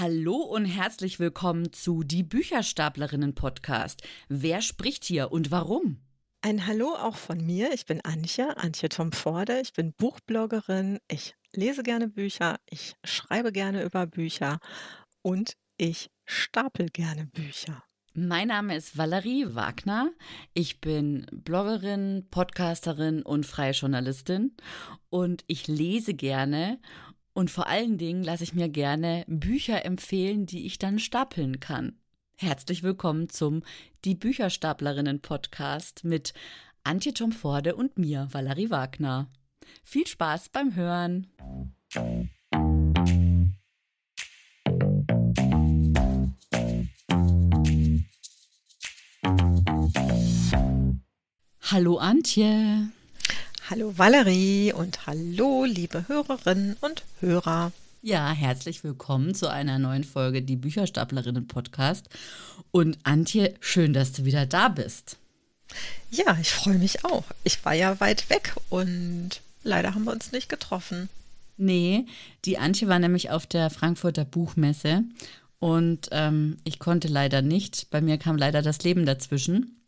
Hallo und herzlich willkommen zu Die Bücherstaplerinnen Podcast. Wer spricht hier und warum? Ein Hallo auch von mir. Ich bin Antje, Antje Tomforde. Ich bin Buchbloggerin. Ich lese gerne Bücher. Ich schreibe gerne über Bücher und ich stapel gerne Bücher. Mein Name ist Valerie Wagner. Ich bin Bloggerin, Podcasterin und freie Journalistin und ich lese gerne und vor allen Dingen lasse ich mir gerne Bücher empfehlen, die ich dann stapeln kann. Herzlich willkommen zum Die Bücherstaplerinnen Podcast mit Antje Tomforde und mir, Valerie Wagner. Viel Spaß beim Hören. Hallo Antje. Hallo Valerie und hallo liebe Hörerinnen und Hörer. Ja, herzlich willkommen zu einer neuen Folge Die Bücherstaplerinnen Podcast. Und Antje, schön, dass du wieder da bist. Ja, ich freue mich auch. Ich war ja weit weg und leider haben wir uns nicht getroffen. Nee, die Antje war nämlich auf der Frankfurter Buchmesse und ähm, ich konnte leider nicht. Bei mir kam leider das Leben dazwischen.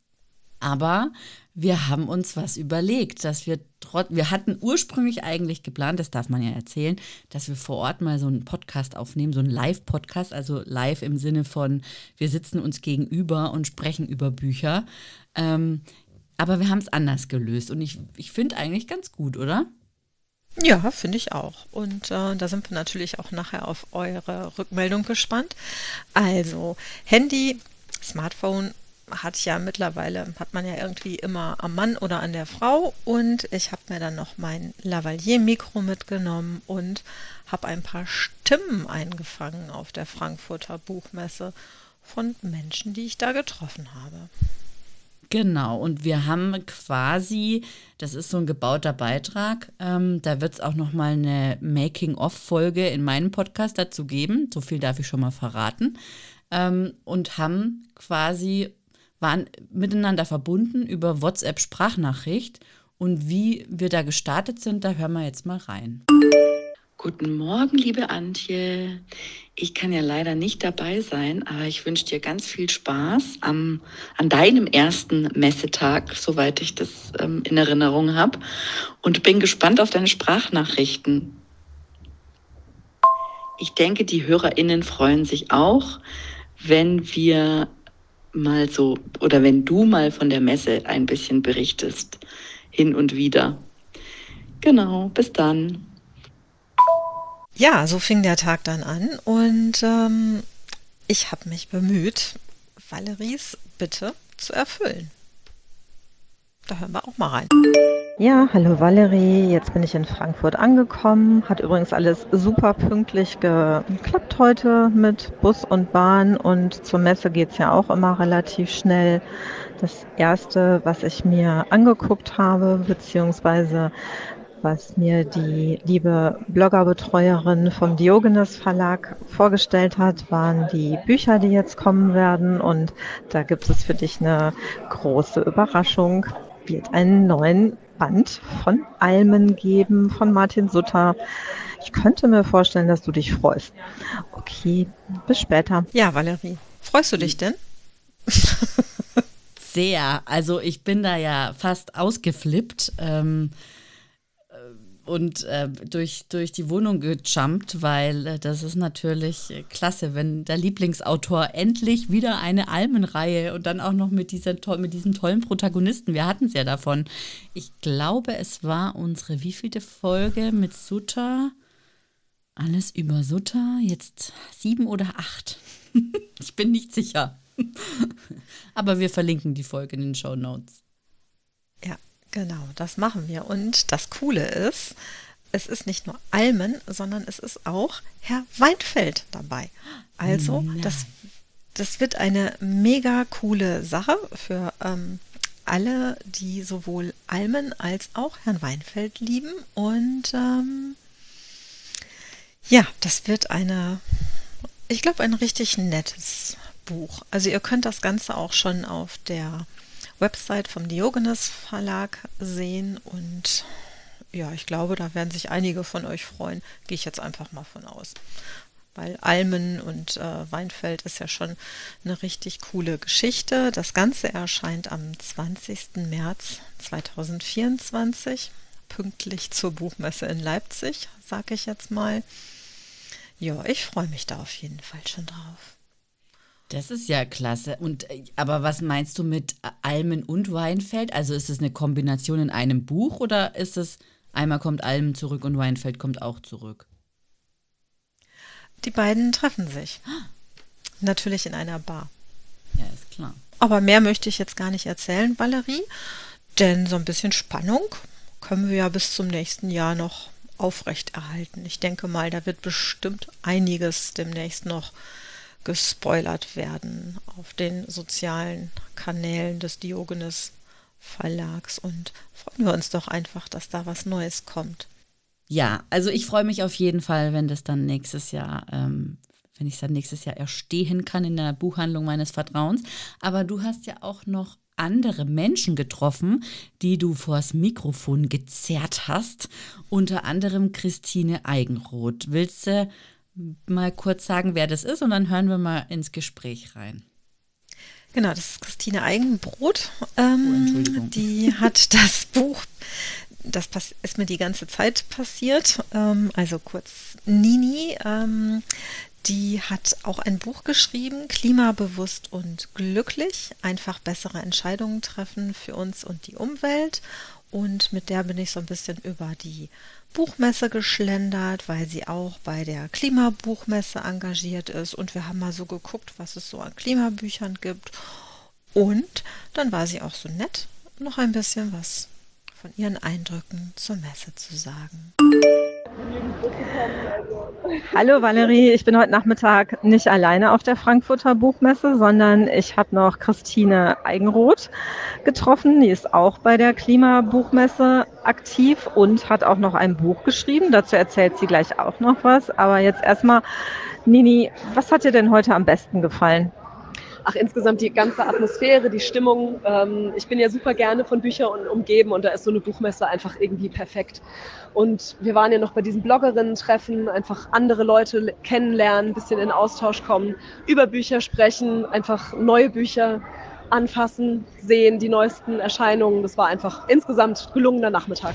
Aber wir haben uns was überlegt, dass wir trotz, wir hatten ursprünglich eigentlich geplant, das darf man ja erzählen, dass wir vor Ort mal so einen Podcast aufnehmen, so einen Live-Podcast, also live im Sinne von, wir sitzen uns gegenüber und sprechen über Bücher. Ähm, aber wir haben es anders gelöst und ich, ich finde eigentlich ganz gut, oder? Ja, finde ich auch. Und äh, da sind wir natürlich auch nachher auf eure Rückmeldung gespannt. Also Handy, Smartphone hat ja mittlerweile, hat man ja irgendwie immer am Mann oder an der Frau. Und ich habe mir dann noch mein Lavalier-Mikro mitgenommen und habe ein paar Stimmen eingefangen auf der Frankfurter Buchmesse von Menschen, die ich da getroffen habe. Genau, und wir haben quasi, das ist so ein gebauter Beitrag, ähm, da wird es auch noch mal eine Making-of-Folge in meinem Podcast dazu geben, so viel darf ich schon mal verraten, ähm, und haben quasi waren miteinander verbunden über WhatsApp-Sprachnachricht. Und wie wir da gestartet sind, da hören wir jetzt mal rein. Guten Morgen, liebe Antje. Ich kann ja leider nicht dabei sein, aber ich wünsche dir ganz viel Spaß am, an deinem ersten Messetag, soweit ich das ähm, in Erinnerung habe. Und bin gespannt auf deine Sprachnachrichten. Ich denke, die HörerInnen freuen sich auch, wenn wir mal so oder wenn du mal von der Messe ein bisschen berichtest, hin und wieder. Genau, bis dann. Ja, so fing der Tag dann an und ähm, ich habe mich bemüht, Valeries Bitte zu erfüllen. Da hören wir auch mal rein. Ja, hallo Valerie, jetzt bin ich in Frankfurt angekommen. Hat übrigens alles super pünktlich geklappt heute mit Bus und Bahn und zur Messe geht's ja auch immer relativ schnell. Das erste, was ich mir angeguckt habe, beziehungsweise was mir die liebe Bloggerbetreuerin vom Diogenes Verlag vorgestellt hat, waren die Bücher, die jetzt kommen werden. Und da gibt es für dich eine große Überraschung. Wird einen neuen Band von Almen geben, von Martin Sutter. Ich könnte mir vorstellen, dass du dich freust. Okay, bis später. Ja, Valerie, freust du dich denn? Sehr. Also ich bin da ja fast ausgeflippt. Ähm, und äh, durch, durch die Wohnung gejumpt, weil äh, das ist natürlich äh, klasse, wenn der Lieblingsautor endlich wieder eine Almenreihe und dann auch noch mit, dieser, mit diesem tollen Protagonisten. Wir hatten es ja davon. Ich glaube, es war unsere wievielte Folge mit Sutter? Alles über Sutter? Jetzt sieben oder acht? ich bin nicht sicher. Aber wir verlinken die Folge in den Show Notes. Ja, Genau, das machen wir. Und das Coole ist, es ist nicht nur Almen, sondern es ist auch Herr Weinfeld dabei. Also, das, das wird eine mega coole Sache für ähm, alle, die sowohl Almen als auch Herrn Weinfeld lieben. Und ähm, ja, das wird eine, ich glaube, ein richtig nettes Buch. Also ihr könnt das Ganze auch schon auf der Website vom Diogenes Verlag sehen und ja, ich glaube, da werden sich einige von euch freuen. Gehe ich jetzt einfach mal von aus. weil Almen und äh, Weinfeld ist ja schon eine richtig coole Geschichte. Das Ganze erscheint am 20. März 2024, pünktlich zur Buchmesse in Leipzig, sage ich jetzt mal. Ja, ich freue mich da auf jeden Fall schon drauf. Das ist ja klasse. Und äh, aber was meinst du mit Almen und Weinfeld? Also ist es eine Kombination in einem Buch oder ist es einmal kommt Almen zurück und Weinfeld kommt auch zurück? Die beiden treffen sich. Natürlich in einer Bar. Ja, ist klar. Aber mehr möchte ich jetzt gar nicht erzählen, Valerie, denn so ein bisschen Spannung können wir ja bis zum nächsten Jahr noch aufrechterhalten. Ich denke mal, da wird bestimmt einiges demnächst noch gespoilert werden auf den sozialen Kanälen des Diogenes Verlags und freuen wir uns doch einfach, dass da was Neues kommt. Ja, also ich freue mich auf jeden Fall, wenn das dann nächstes Jahr, ähm, wenn ich es dann nächstes Jahr erstehen kann in der Buchhandlung meines Vertrauens. Aber du hast ja auch noch andere Menschen getroffen, die du vors Mikrofon gezerrt hast. Unter anderem Christine Eigenroth. Willst du mal kurz sagen, wer das ist und dann hören wir mal ins Gespräch rein. Genau, das ist Christine Eigenbrot. Ähm, oh, die hat das Buch, das ist mir die ganze Zeit passiert, ähm, also kurz Nini, ähm, die hat auch ein Buch geschrieben, Klimabewusst und glücklich, einfach bessere Entscheidungen treffen für uns und die Umwelt. Und mit der bin ich so ein bisschen über die Buchmesse geschlendert, weil sie auch bei der Klimabuchmesse engagiert ist. Und wir haben mal so geguckt, was es so an Klimabüchern gibt. Und dann war sie auch so nett, noch ein bisschen was von ihren Eindrücken zur Messe zu sagen. Hallo Valerie, ich bin heute Nachmittag nicht alleine auf der Frankfurter Buchmesse, sondern ich habe noch Christine Eigenroth getroffen. Die ist auch bei der Klimabuchmesse aktiv und hat auch noch ein Buch geschrieben. Dazu erzählt sie gleich auch noch was. Aber jetzt erstmal, Nini, was hat dir denn heute am besten gefallen? Ach, insgesamt die ganze Atmosphäre, die Stimmung. Ähm, ich bin ja super gerne von Büchern umgeben und da ist so eine Buchmesse einfach irgendwie perfekt. Und wir waren ja noch bei diesen Bloggerinnen-Treffen, einfach andere Leute kennenlernen, ein bisschen in Austausch kommen, über Bücher sprechen, einfach neue Bücher anfassen, sehen, die neuesten Erscheinungen. Das war einfach insgesamt gelungener Nachmittag.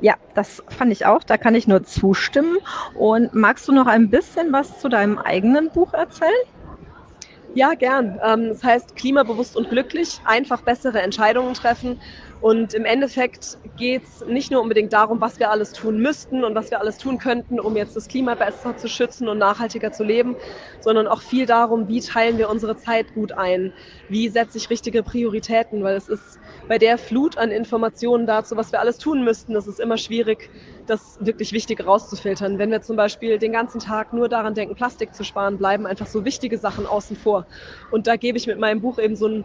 Ja, das fand ich auch. Da kann ich nur zustimmen. Und magst du noch ein bisschen was zu deinem eigenen Buch erzählen? Ja, gern. Ähm, das heißt, klimabewusst und glücklich, einfach bessere Entscheidungen treffen. Und im Endeffekt geht es nicht nur unbedingt darum, was wir alles tun müssten und was wir alles tun könnten, um jetzt das Klima besser zu schützen und nachhaltiger zu leben, sondern auch viel darum, wie teilen wir unsere Zeit gut ein, wie setze ich richtige Prioritäten, weil es ist bei der Flut an Informationen dazu, was wir alles tun müssten, das ist immer schwierig, das wirklich Wichtige rauszufiltern. Wenn wir zum Beispiel den ganzen Tag nur daran denken, Plastik zu sparen, bleiben einfach so wichtige Sachen außen vor. Und da gebe ich mit meinem Buch eben so einen,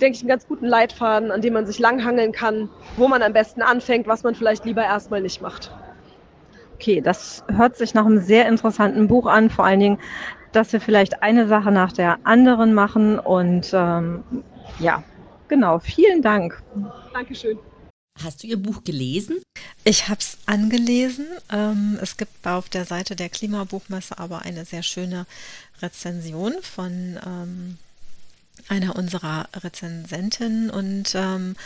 denke ich, einen ganz guten Leitfaden, an dem man sich langhangeln kann, wo man am besten anfängt, was man vielleicht lieber erstmal nicht macht. Okay, das hört sich nach einem sehr interessanten Buch an, vor allen Dingen, dass wir vielleicht eine Sache nach der anderen machen und ähm, ja, genau, vielen Dank. Dankeschön. Hast du ihr Buch gelesen? Ich habe es angelesen. Ähm, es gibt auf der Seite der Klimabuchmesse aber eine sehr schöne Rezension von ähm, einer unserer Rezensentinnen und ähm,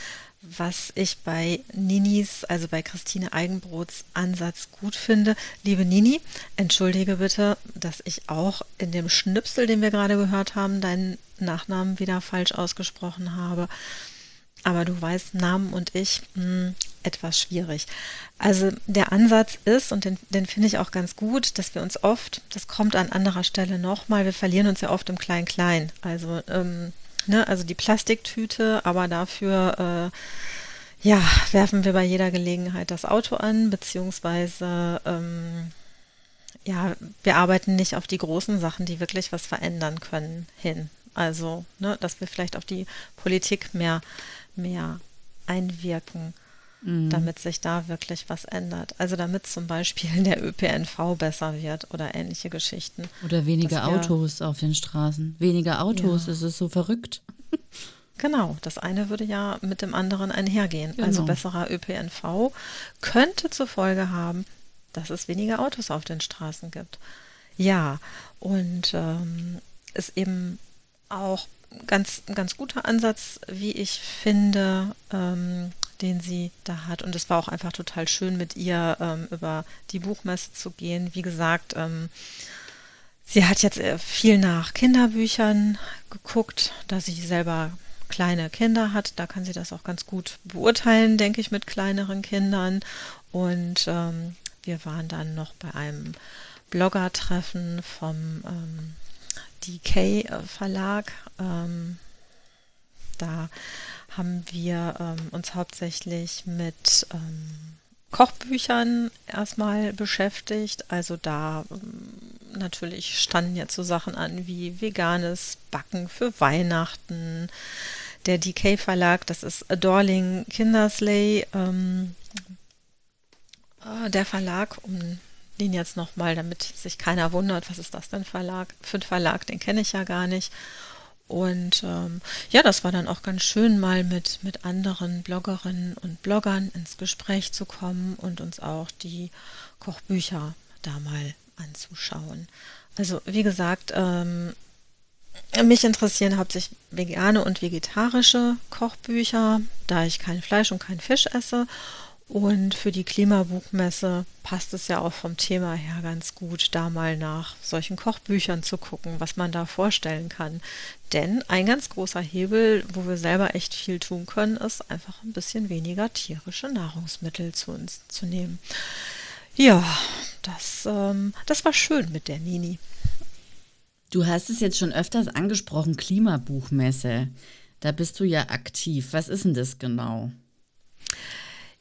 was ich bei Ninis, also bei Christine Eigenbrots Ansatz gut finde. Liebe Nini, entschuldige bitte, dass ich auch in dem Schnipsel, den wir gerade gehört haben, deinen Nachnamen wieder falsch ausgesprochen habe. Aber du weißt, Namen und ich, mh, hm, etwas schwierig. Also der Ansatz ist, und den, den finde ich auch ganz gut, dass wir uns oft, das kommt an anderer Stelle nochmal, wir verlieren uns ja oft im Klein-Klein. Also, ähm, ne, also die Plastiktüte, aber dafür äh, ja, werfen wir bei jeder Gelegenheit das Auto an, beziehungsweise ähm, ja, wir arbeiten nicht auf die großen Sachen, die wirklich was verändern können, hin. Also, ne, dass wir vielleicht auf die Politik mehr mehr einwirken, mhm. damit sich da wirklich was ändert. Also damit zum Beispiel der ÖPNV besser wird oder ähnliche Geschichten. Oder weniger Autos auf den Straßen. Weniger Autos, ja. es ist so verrückt. Genau, das eine würde ja mit dem anderen einhergehen. Also genau. Also besserer ÖPNV könnte zur Folge haben, dass es weniger Autos auf den Straßen gibt. Ja, und ähm, ist eben auch ganz, ganz guter Ansatz, wie ich finde, ähm, den sie da hat. Und es war auch einfach total schön, mit ihr ähm, über die Buchmesse zu gehen. Wie gesagt, ähm, sie hat jetzt äh, viel nach Kinderbüchern geguckt, da sie selber kleine Kinder hat. Da kann sie das auch ganz gut beurteilen, denke ich, mit kleineren Kindern. Und ähm, wir waren dann noch bei einem Blogger-Treffen vom ähm, DK Verlag. Ähm, da haben wir ähm, uns hauptsächlich mit ähm, Kochbüchern erstmal beschäftigt. Also da ähm, natürlich standen jetzt so Sachen an wie veganes Backen für Weihnachten. Der DK Verlag, das ist Adorling Kindersley. Ähm, äh, der Verlag, um den jetzt nochmal, damit sich keiner wundert, was ist das denn Verlag? Für ein Verlag, den kenne ich ja gar nicht. Und ähm, ja, das war dann auch ganz schön, mal mit, mit anderen Bloggerinnen und Bloggern ins Gespräch zu kommen und uns auch die Kochbücher da mal anzuschauen. Also wie gesagt, ähm, mich interessieren hauptsächlich vegane und vegetarische Kochbücher, da ich kein Fleisch und kein Fisch esse. Und für die Klimabuchmesse passt es ja auch vom Thema her ganz gut, da mal nach solchen Kochbüchern zu gucken, was man da vorstellen kann. Denn ein ganz großer Hebel, wo wir selber echt viel tun können, ist einfach ein bisschen weniger tierische Nahrungsmittel zu uns zu nehmen. Ja, das, ähm, das war schön mit der Nini. Du hast es jetzt schon öfters angesprochen, Klimabuchmesse. Da bist du ja aktiv. Was ist denn das genau?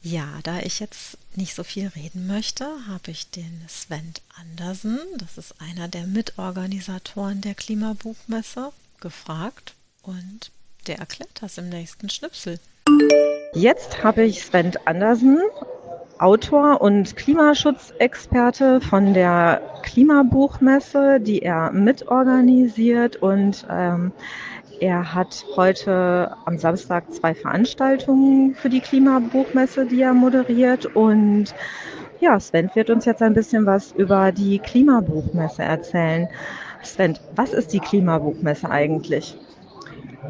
Ja, da ich jetzt nicht so viel reden möchte, habe ich den Sven Andersen, das ist einer der Mitorganisatoren der Klimabuchmesse, gefragt und der erklärt das im nächsten Schnipsel. Jetzt habe ich Sven Andersen, Autor und Klimaschutzexperte von der Klimabuchmesse, die er mitorganisiert und ähm, er hat heute am Samstag zwei Veranstaltungen für die Klimabuchmesse, die er moderiert. Und ja, Sven wird uns jetzt ein bisschen was über die Klimabuchmesse erzählen. Sven, was ist die Klimabuchmesse eigentlich?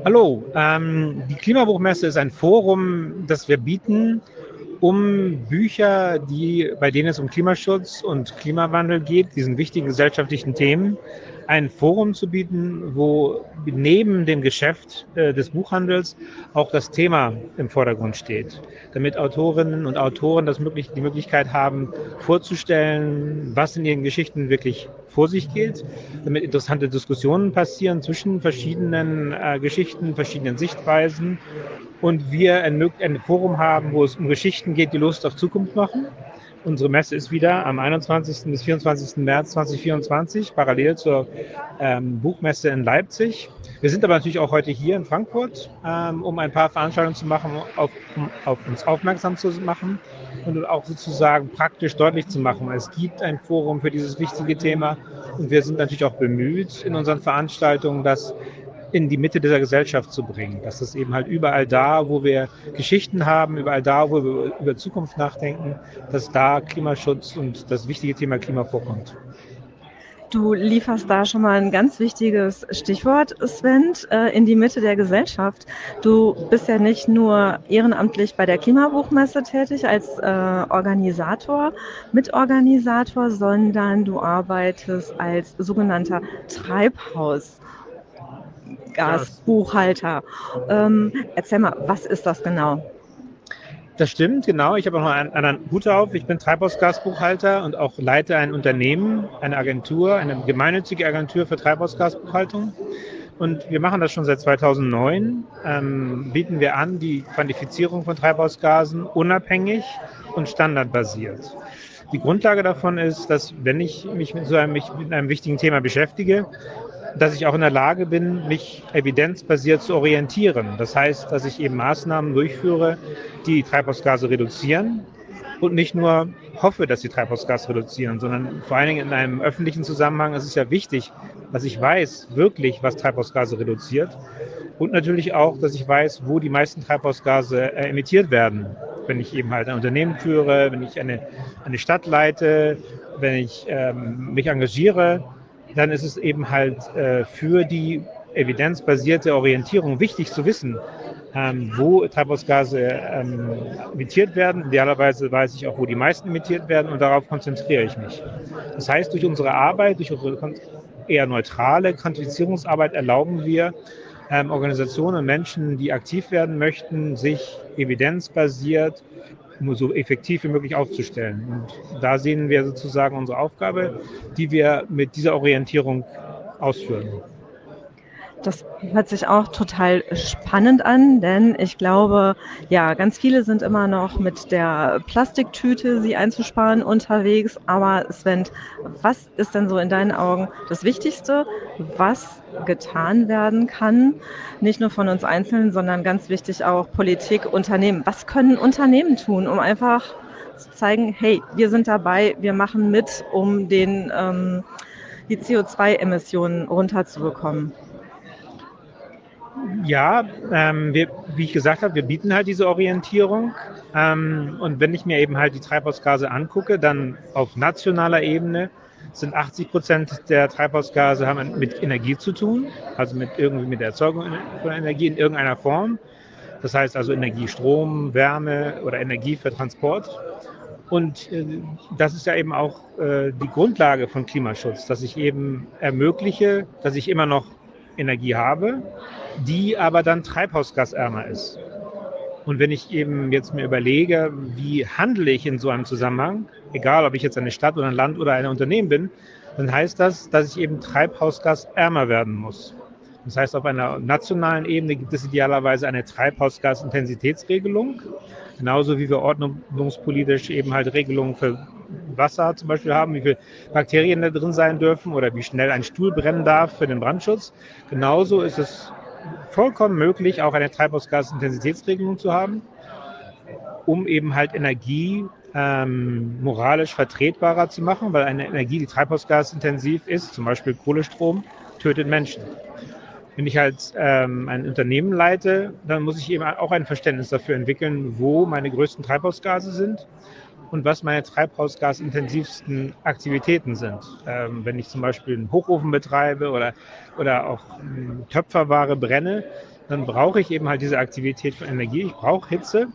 Hallo, ähm, die Klimabuchmesse ist ein Forum, das wir bieten, um Bücher, die, bei denen es um Klimaschutz und Klimawandel geht, diesen wichtigen gesellschaftlichen Themen, ein Forum zu bieten, wo neben dem Geschäft äh, des Buchhandels auch das Thema im Vordergrund steht, damit Autorinnen und Autoren das möglich, die Möglichkeit haben, vorzustellen, was in ihren Geschichten wirklich vor sich geht, damit interessante Diskussionen passieren zwischen verschiedenen äh, Geschichten, verschiedenen Sichtweisen. Und wir ein, ein Forum haben, wo es um Geschichten geht, die Lust auf Zukunft machen Unsere Messe ist wieder am 21. bis 24. März 2024, parallel zur ähm, Buchmesse in Leipzig. Wir sind aber natürlich auch heute hier in Frankfurt, ähm, um ein paar Veranstaltungen zu machen, auf, um auf uns aufmerksam zu machen und auch sozusagen praktisch deutlich zu machen. Es gibt ein Forum für dieses wichtige Thema und wir sind natürlich auch bemüht in unseren Veranstaltungen, dass in die Mitte dieser Gesellschaft zu bringen. Dass es eben halt überall da, wo wir Geschichten haben, überall da, wo wir über Zukunft nachdenken, dass da Klimaschutz und das wichtige Thema Klima vorkommt. Du lieferst da schon mal ein ganz wichtiges Stichwort, Sven, äh, in die Mitte der Gesellschaft. Du bist ja nicht nur ehrenamtlich bei der Klimabuchmesse tätig als äh, Organisator, Mitorganisator, sondern du arbeitest als sogenannter Treibhaus. Gasbuchhalter. Ähm, erzähl mal, was ist das genau? Das stimmt, genau. Ich habe auch noch einen anderen Hut auf. Ich bin Treibhausgasbuchhalter und auch leite ein Unternehmen, eine Agentur, eine gemeinnützige Agentur für Treibhausgasbuchhaltung. Und wir machen das schon seit 2009. Ähm, bieten wir an die Quantifizierung von Treibhausgasen unabhängig und standardbasiert. Die Grundlage davon ist, dass wenn ich mich mit so einem, mit einem wichtigen Thema beschäftige, dass ich auch in der Lage bin, mich evidenzbasiert zu orientieren. Das heißt, dass ich eben Maßnahmen durchführe, die Treibhausgase reduzieren und nicht nur hoffe, dass sie Treibhausgas reduzieren, sondern vor allen Dingen in einem öffentlichen Zusammenhang ist es ja wichtig, dass ich weiß wirklich, was Treibhausgase reduziert. Und natürlich auch, dass ich weiß, wo die meisten Treibhausgase äh, emittiert werden. Wenn ich eben halt ein Unternehmen führe, wenn ich eine, eine Stadt leite, wenn ich ähm, mich engagiere, dann ist es eben halt äh, für die evidenzbasierte Orientierung wichtig zu wissen, ähm, wo Treibhausgase ähm, emittiert werden. Idealerweise weiß ich auch, wo die meisten emittiert werden und darauf konzentriere ich mich. Das heißt, durch unsere Arbeit, durch unsere eher neutrale Quantifizierungsarbeit erlauben wir ähm, Organisationen und Menschen, die aktiv werden möchten, sich evidenzbasiert so effektiv wie möglich aufzustellen. Und da sehen wir sozusagen unsere Aufgabe, die wir mit dieser Orientierung ausführen. Das hört sich auch total spannend an, denn ich glaube, ja, ganz viele sind immer noch mit der Plastiktüte, sie einzusparen, unterwegs. Aber Sven, was ist denn so in deinen Augen das Wichtigste, was getan werden kann? Nicht nur von uns Einzelnen, sondern ganz wichtig auch Politik, Unternehmen. Was können Unternehmen tun, um einfach zu zeigen, hey, wir sind dabei, wir machen mit, um den, ähm, die CO2-Emissionen runterzubekommen? Ja, ähm, wir, wie ich gesagt habe, wir bieten halt diese Orientierung. Ähm, und wenn ich mir eben halt die Treibhausgase angucke, dann auf nationaler Ebene sind 80 Prozent der Treibhausgase haben mit Energie zu tun, also mit irgendwie mit der Erzeugung von Energie in irgendeiner Form. Das heißt also Energie, Strom, Wärme oder Energie für Transport. Und äh, das ist ja eben auch äh, die Grundlage von Klimaschutz, dass ich eben ermögliche, dass ich immer noch Energie habe, die aber dann treibhausgasärmer ist. Und wenn ich eben jetzt mir überlege, wie handle ich in so einem Zusammenhang, egal ob ich jetzt eine Stadt oder ein Land oder ein Unternehmen bin, dann heißt das, dass ich eben treibhausgasärmer werden muss. Das heißt, auf einer nationalen Ebene gibt es idealerweise eine Treibhausgasintensitätsregelung, genauso wie wir ordnungspolitisch eben halt Regelungen für Wasser zum Beispiel haben, wie viele Bakterien da drin sein dürfen oder wie schnell ein Stuhl brennen darf für den Brandschutz. Genauso ist es vollkommen möglich, auch eine Treibhausgasintensitätsregelung zu haben, um eben halt Energie ähm, moralisch vertretbarer zu machen, weil eine Energie, die treibhausgasintensiv ist, zum Beispiel Kohlestrom, tötet Menschen. Wenn ich halt ähm, ein Unternehmen leite, dann muss ich eben auch ein Verständnis dafür entwickeln, wo meine größten Treibhausgase sind und was meine treibhausgasintensivsten Aktivitäten sind. Ähm, wenn ich zum Beispiel einen Hochofen betreibe oder, oder auch Töpferware brenne, dann brauche ich eben halt diese Aktivität von Energie. Ich brauche Hitze,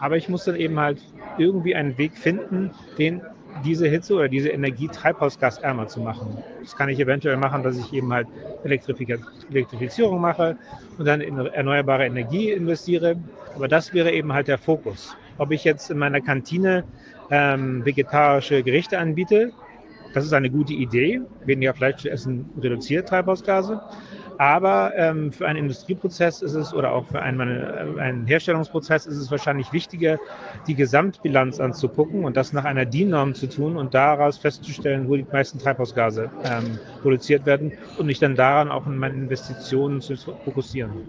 aber ich muss dann eben halt irgendwie einen Weg finden, den diese Hitze oder diese Energie treibhausgasärmer zu machen. Das kann ich eventuell machen, dass ich eben halt Elektrifizierung mache und dann in erneuerbare Energie investiere. Aber das wäre eben halt der Fokus. Ob ich jetzt in meiner Kantine ähm, vegetarische Gerichte anbiete. Das ist eine gute Idee. Weniger Fleisch zu essen reduziert Treibhausgase. Aber ähm, für einen Industrieprozess ist es oder auch für einen, äh, einen, Herstellungsprozess ist es wahrscheinlich wichtiger, die Gesamtbilanz anzugucken und das nach einer DIN-Norm zu tun und daraus festzustellen, wo die meisten Treibhausgase ähm, produziert werden und mich dann daran auch in meinen Investitionen zu fokussieren.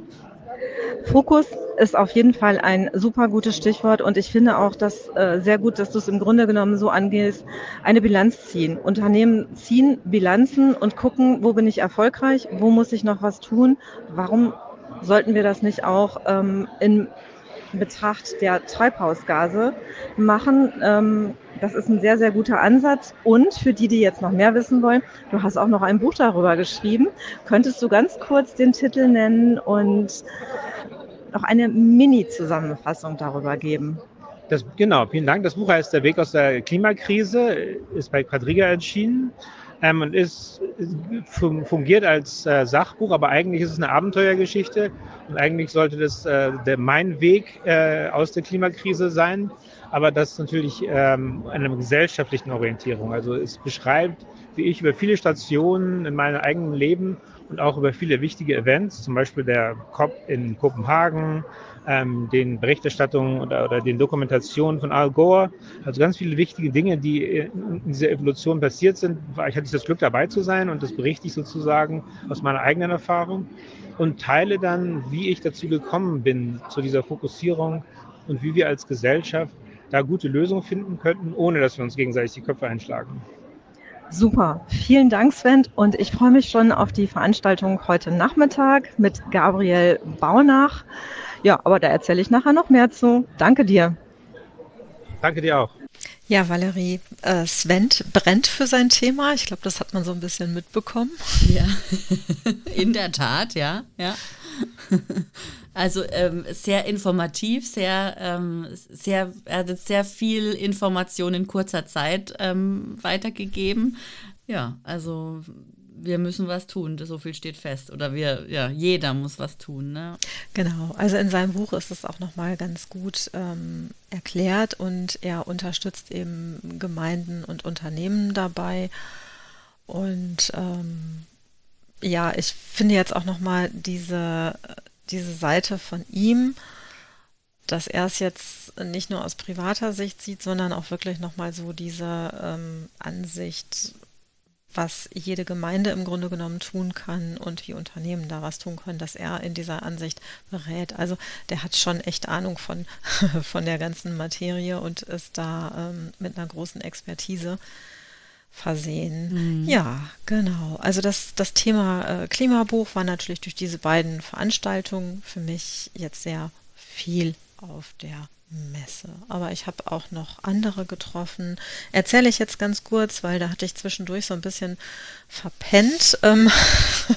Fokus ist auf jeden Fall ein super gutes Stichwort und ich finde auch das äh, sehr gut, dass du es im Grunde genommen so angehst, eine Bilanz ziehen. Unternehmen ziehen Bilanzen und gucken, wo bin ich erfolgreich, wo muss ich noch was tun, warum sollten wir das nicht auch ähm, in Betracht der Treibhausgase machen. Ähm, das ist ein sehr, sehr guter Ansatz. Und für die, die jetzt noch mehr wissen wollen, du hast auch noch ein Buch darüber geschrieben. Könntest du ganz kurz den Titel nennen und noch eine Mini-Zusammenfassung darüber geben? Das, genau, vielen Dank. Das Buch heißt Der Weg aus der Klimakrise, ist bei Quadriga erschienen ähm, und ist, fungiert als äh, Sachbuch, aber eigentlich ist es eine Abenteuergeschichte und eigentlich sollte das äh, der, mein Weg äh, aus der Klimakrise sein, aber das natürlich ähm, einer gesellschaftlichen Orientierung. Also es beschreibt, wie ich über viele Stationen in meinem eigenen Leben und auch über viele wichtige Events, zum Beispiel der COP in Kopenhagen, ähm, den Berichterstattungen oder, oder den Dokumentationen von Al Gore. Also ganz viele wichtige Dinge, die in dieser Evolution passiert sind. Ich hatte das Glück dabei zu sein und das berichte ich sozusagen aus meiner eigenen Erfahrung und teile dann, wie ich dazu gekommen bin, zu dieser Fokussierung und wie wir als Gesellschaft da gute Lösungen finden könnten, ohne dass wir uns gegenseitig die Köpfe einschlagen. Super, vielen Dank Sven und ich freue mich schon auf die Veranstaltung heute Nachmittag mit Gabriel Baunach. Ja, aber da erzähle ich nachher noch mehr zu. Danke dir. Danke dir auch. Ja, Valerie, äh, Sven brennt für sein Thema. Ich glaube, das hat man so ein bisschen mitbekommen. Ja, in der Tat, ja, ja. Also ähm, sehr informativ, sehr, ähm, sehr, er hat sehr viel Information in kurzer Zeit ähm, weitergegeben. Ja, also wir müssen was tun, so viel steht fest. Oder wir, ja, jeder muss was tun. Ne? Genau, also in seinem Buch ist es auch nochmal ganz gut ähm, erklärt und er unterstützt eben Gemeinden und Unternehmen dabei. Und ähm, ja, ich finde jetzt auch nochmal diese, diese Seite von ihm, dass er es jetzt nicht nur aus privater Sicht sieht, sondern auch wirklich nochmal so diese ähm, Ansicht was jede Gemeinde im Grunde genommen tun kann und wie Unternehmen da was tun können, dass er in dieser Ansicht berät. Also der hat schon echt Ahnung von, von der ganzen Materie und ist da ähm, mit einer großen Expertise versehen. Mhm. Ja, genau. Also das, das Thema äh, Klimabuch war natürlich durch diese beiden Veranstaltungen für mich jetzt sehr viel auf der Messe. Aber ich habe auch noch andere getroffen. Erzähle ich jetzt ganz kurz, weil da hatte ich zwischendurch so ein bisschen verpennt, ähm,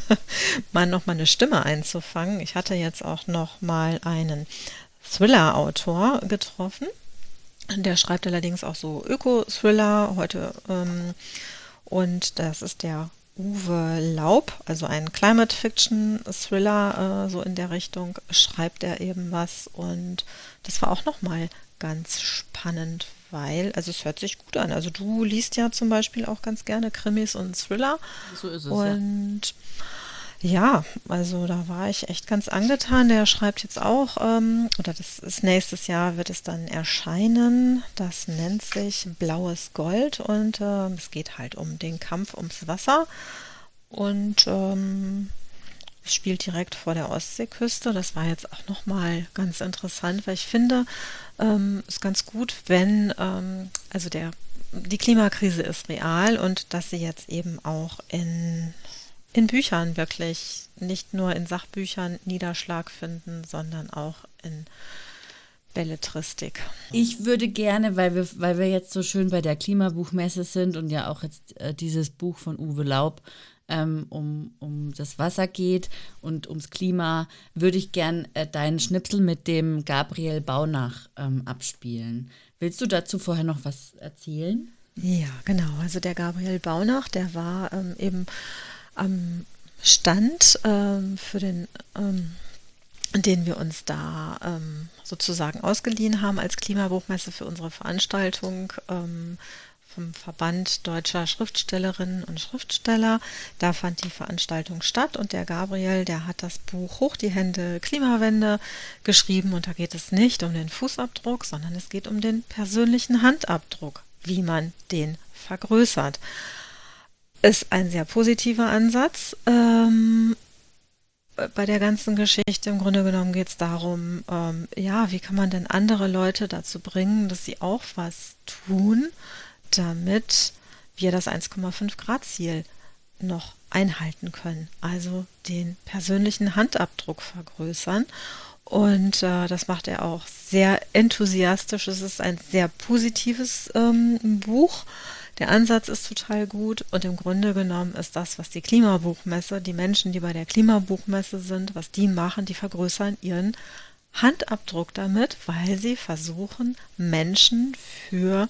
mal noch mal eine Stimme einzufangen. Ich hatte jetzt auch noch mal einen Thriller-Autor getroffen. Der schreibt allerdings auch so Öko-Thriller heute. Ähm, und das ist der Uwe Laub, also ein Climate Fiction Thriller, äh, so in der Richtung, schreibt er eben was. Und das war auch nochmal ganz spannend, weil, also es hört sich gut an. Also du liest ja zum Beispiel auch ganz gerne Krimis und Thriller. So ist es. Und ja. Ja also da war ich echt ganz angetan. Der schreibt jetzt auch, ähm, oder das ist nächstes Jahr wird es dann erscheinen. Das nennt sich Blaues Gold und äh, es geht halt um den Kampf ums Wasser. Und ähm, spielt direkt vor der Ostseeküste. Das war jetzt auch nochmal ganz interessant, weil ich finde, ähm, ist ganz gut, wenn, ähm, also der, die Klimakrise ist real und dass sie jetzt eben auch in, in Büchern wirklich, nicht nur in Sachbüchern Niederschlag finden, sondern auch in Belletristik. Ich würde gerne, weil wir, weil wir jetzt so schön bei der Klimabuchmesse sind und ja auch jetzt äh, dieses Buch von Uwe Laub ähm, um, um das Wasser geht und ums Klima, würde ich gern äh, deinen Schnipsel mit dem Gabriel Baunach ähm, abspielen. Willst du dazu vorher noch was erzählen? Ja, genau. Also der Gabriel Baunach, der war ähm, eben am Stand ähm, für den ähm, den wir uns da ähm, sozusagen ausgeliehen haben als Klimabuchmesse für unsere Veranstaltung. Ähm, vom Verband deutscher Schriftstellerinnen und Schriftsteller. Da fand die Veranstaltung statt und der Gabriel, der hat das Buch Hoch die Hände Klimawende geschrieben und da geht es nicht um den Fußabdruck, sondern es geht um den persönlichen Handabdruck, wie man den vergrößert. Ist ein sehr positiver Ansatz. Ähm, bei der ganzen Geschichte im Grunde genommen geht es darum, ähm, ja, wie kann man denn andere Leute dazu bringen, dass sie auch was tun, damit wir das 1,5 Grad Ziel noch einhalten können, also den persönlichen Handabdruck vergrößern. Und äh, das macht er auch sehr enthusiastisch. Es ist ein sehr positives ähm, Buch. Der Ansatz ist total gut und im Grunde genommen ist das, was die Klimabuchmesse, die Menschen, die bei der Klimabuchmesse sind, was die machen, die vergrößern ihren Handabdruck damit, weil sie versuchen, Menschen für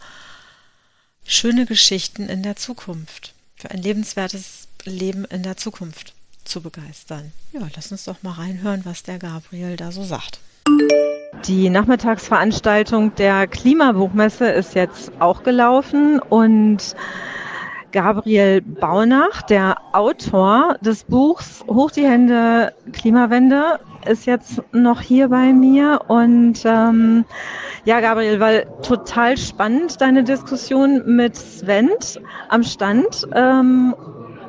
schöne Geschichten in der Zukunft, für ein lebenswertes Leben in der Zukunft zu begeistern. Ja, lass uns doch mal reinhören, was der Gabriel da so sagt. Die Nachmittagsveranstaltung der Klimabuchmesse ist jetzt auch gelaufen und Gabriel Baunach, der Autor des Buchs Hoch die Hände Klimawende, ist jetzt noch hier bei mir und ähm, ja, Gabriel, weil total spannend deine Diskussion mit Sven am Stand. Ähm,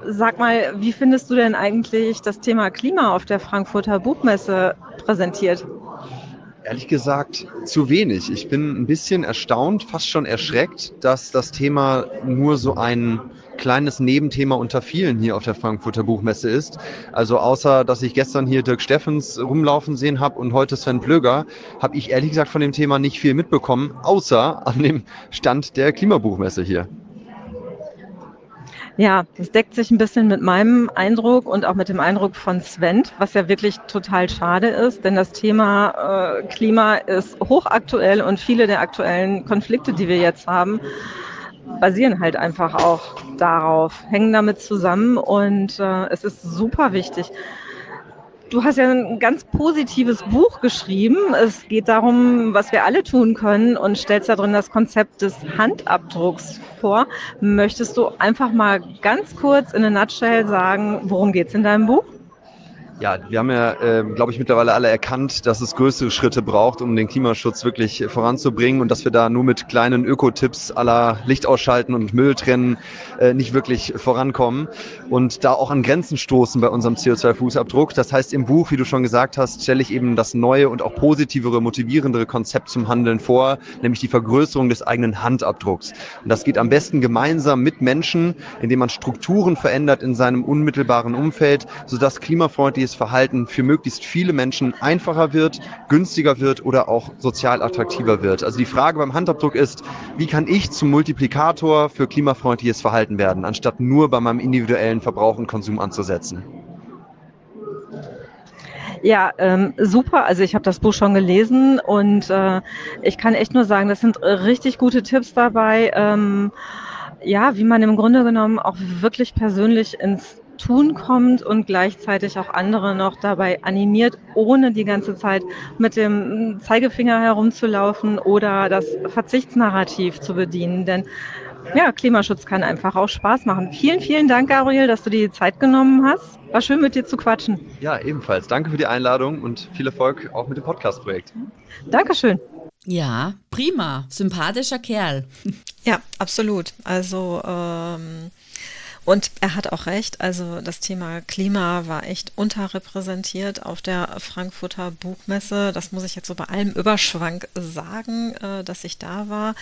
sag mal, wie findest du denn eigentlich das Thema Klima auf der Frankfurter Buchmesse präsentiert? Ehrlich gesagt, zu wenig. Ich bin ein bisschen erstaunt, fast schon erschreckt, dass das Thema nur so ein kleines Nebenthema unter vielen hier auf der Frankfurter Buchmesse ist. Also außer, dass ich gestern hier Dirk Steffens rumlaufen sehen habe und heute Sven Plöger, habe ich ehrlich gesagt von dem Thema nicht viel mitbekommen, außer an dem Stand der Klimabuchmesse hier. Ja, das deckt sich ein bisschen mit meinem Eindruck und auch mit dem Eindruck von Sven, was ja wirklich total schade ist, denn das Thema äh, Klima ist hochaktuell und viele der aktuellen Konflikte, die wir jetzt haben, basieren halt einfach auch darauf, hängen damit zusammen und äh, es ist super wichtig. Du hast ja ein ganz positives Buch geschrieben. Es geht darum, was wir alle tun können und stellst da drin das Konzept des Handabdrucks vor. Möchtest du einfach mal ganz kurz in a nutshell sagen, worum geht es in deinem Buch? Ja, wir haben ja, äh, glaube ich, mittlerweile alle erkannt, dass es größere Schritte braucht, um den Klimaschutz wirklich voranzubringen und dass wir da nur mit kleinen Ökotipps aller Licht ausschalten und Müll trennen äh, nicht wirklich vorankommen und da auch an Grenzen stoßen bei unserem CO2-Fußabdruck. Das heißt, im Buch, wie du schon gesagt hast, stelle ich eben das neue und auch positivere, motivierendere Konzept zum Handeln vor, nämlich die Vergrößerung des eigenen Handabdrucks. Und das geht am besten gemeinsam mit Menschen, indem man Strukturen verändert in seinem unmittelbaren Umfeld, sodass klimafreundliches nachhaltiges Verhalten für möglichst viele Menschen einfacher wird, günstiger wird oder auch sozial attraktiver wird. Also die Frage beim Handabdruck ist, wie kann ich zum Multiplikator für klimafreundliches Verhalten werden, anstatt nur bei meinem individuellen Verbrauch und Konsum anzusetzen? Ja, ähm, super. Also ich habe das Buch schon gelesen und äh, ich kann echt nur sagen, das sind richtig gute Tipps dabei. Ähm, ja, wie man im Grunde genommen auch wirklich persönlich ins Tun kommt und gleichzeitig auch andere noch dabei animiert, ohne die ganze Zeit mit dem Zeigefinger herumzulaufen oder das Verzichtsnarrativ zu bedienen. Denn ja, Klimaschutz kann einfach auch Spaß machen. Vielen, vielen Dank, Gabriel, dass du dir die Zeit genommen hast. War schön mit dir zu quatschen. Ja, ebenfalls. Danke für die Einladung und viel Erfolg auch mit dem Podcast-Projekt. Dankeschön. Ja, prima. Sympathischer Kerl. Ja, absolut. Also ähm, und er hat auch recht, also das Thema Klima war echt unterrepräsentiert auf der Frankfurter Buchmesse. Das muss ich jetzt so bei allem Überschwank sagen, äh, dass ich da war.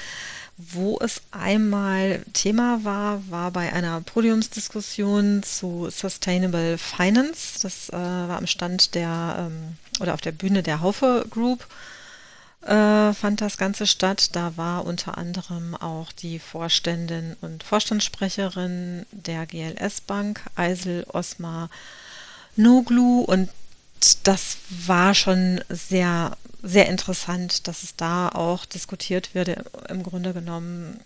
Wo es einmal Thema war, war bei einer Podiumsdiskussion zu Sustainable Finance. Das äh, war am Stand der ähm, oder auf der Bühne der Haufe Group äh, fand das Ganze statt. Da war unter anderem auch die Vorständin und Vorstandssprecherin der GLS Bank, Eisel Osmar Noglu. Und das war schon sehr, sehr interessant, dass es da auch diskutiert wird, im Grunde genommen,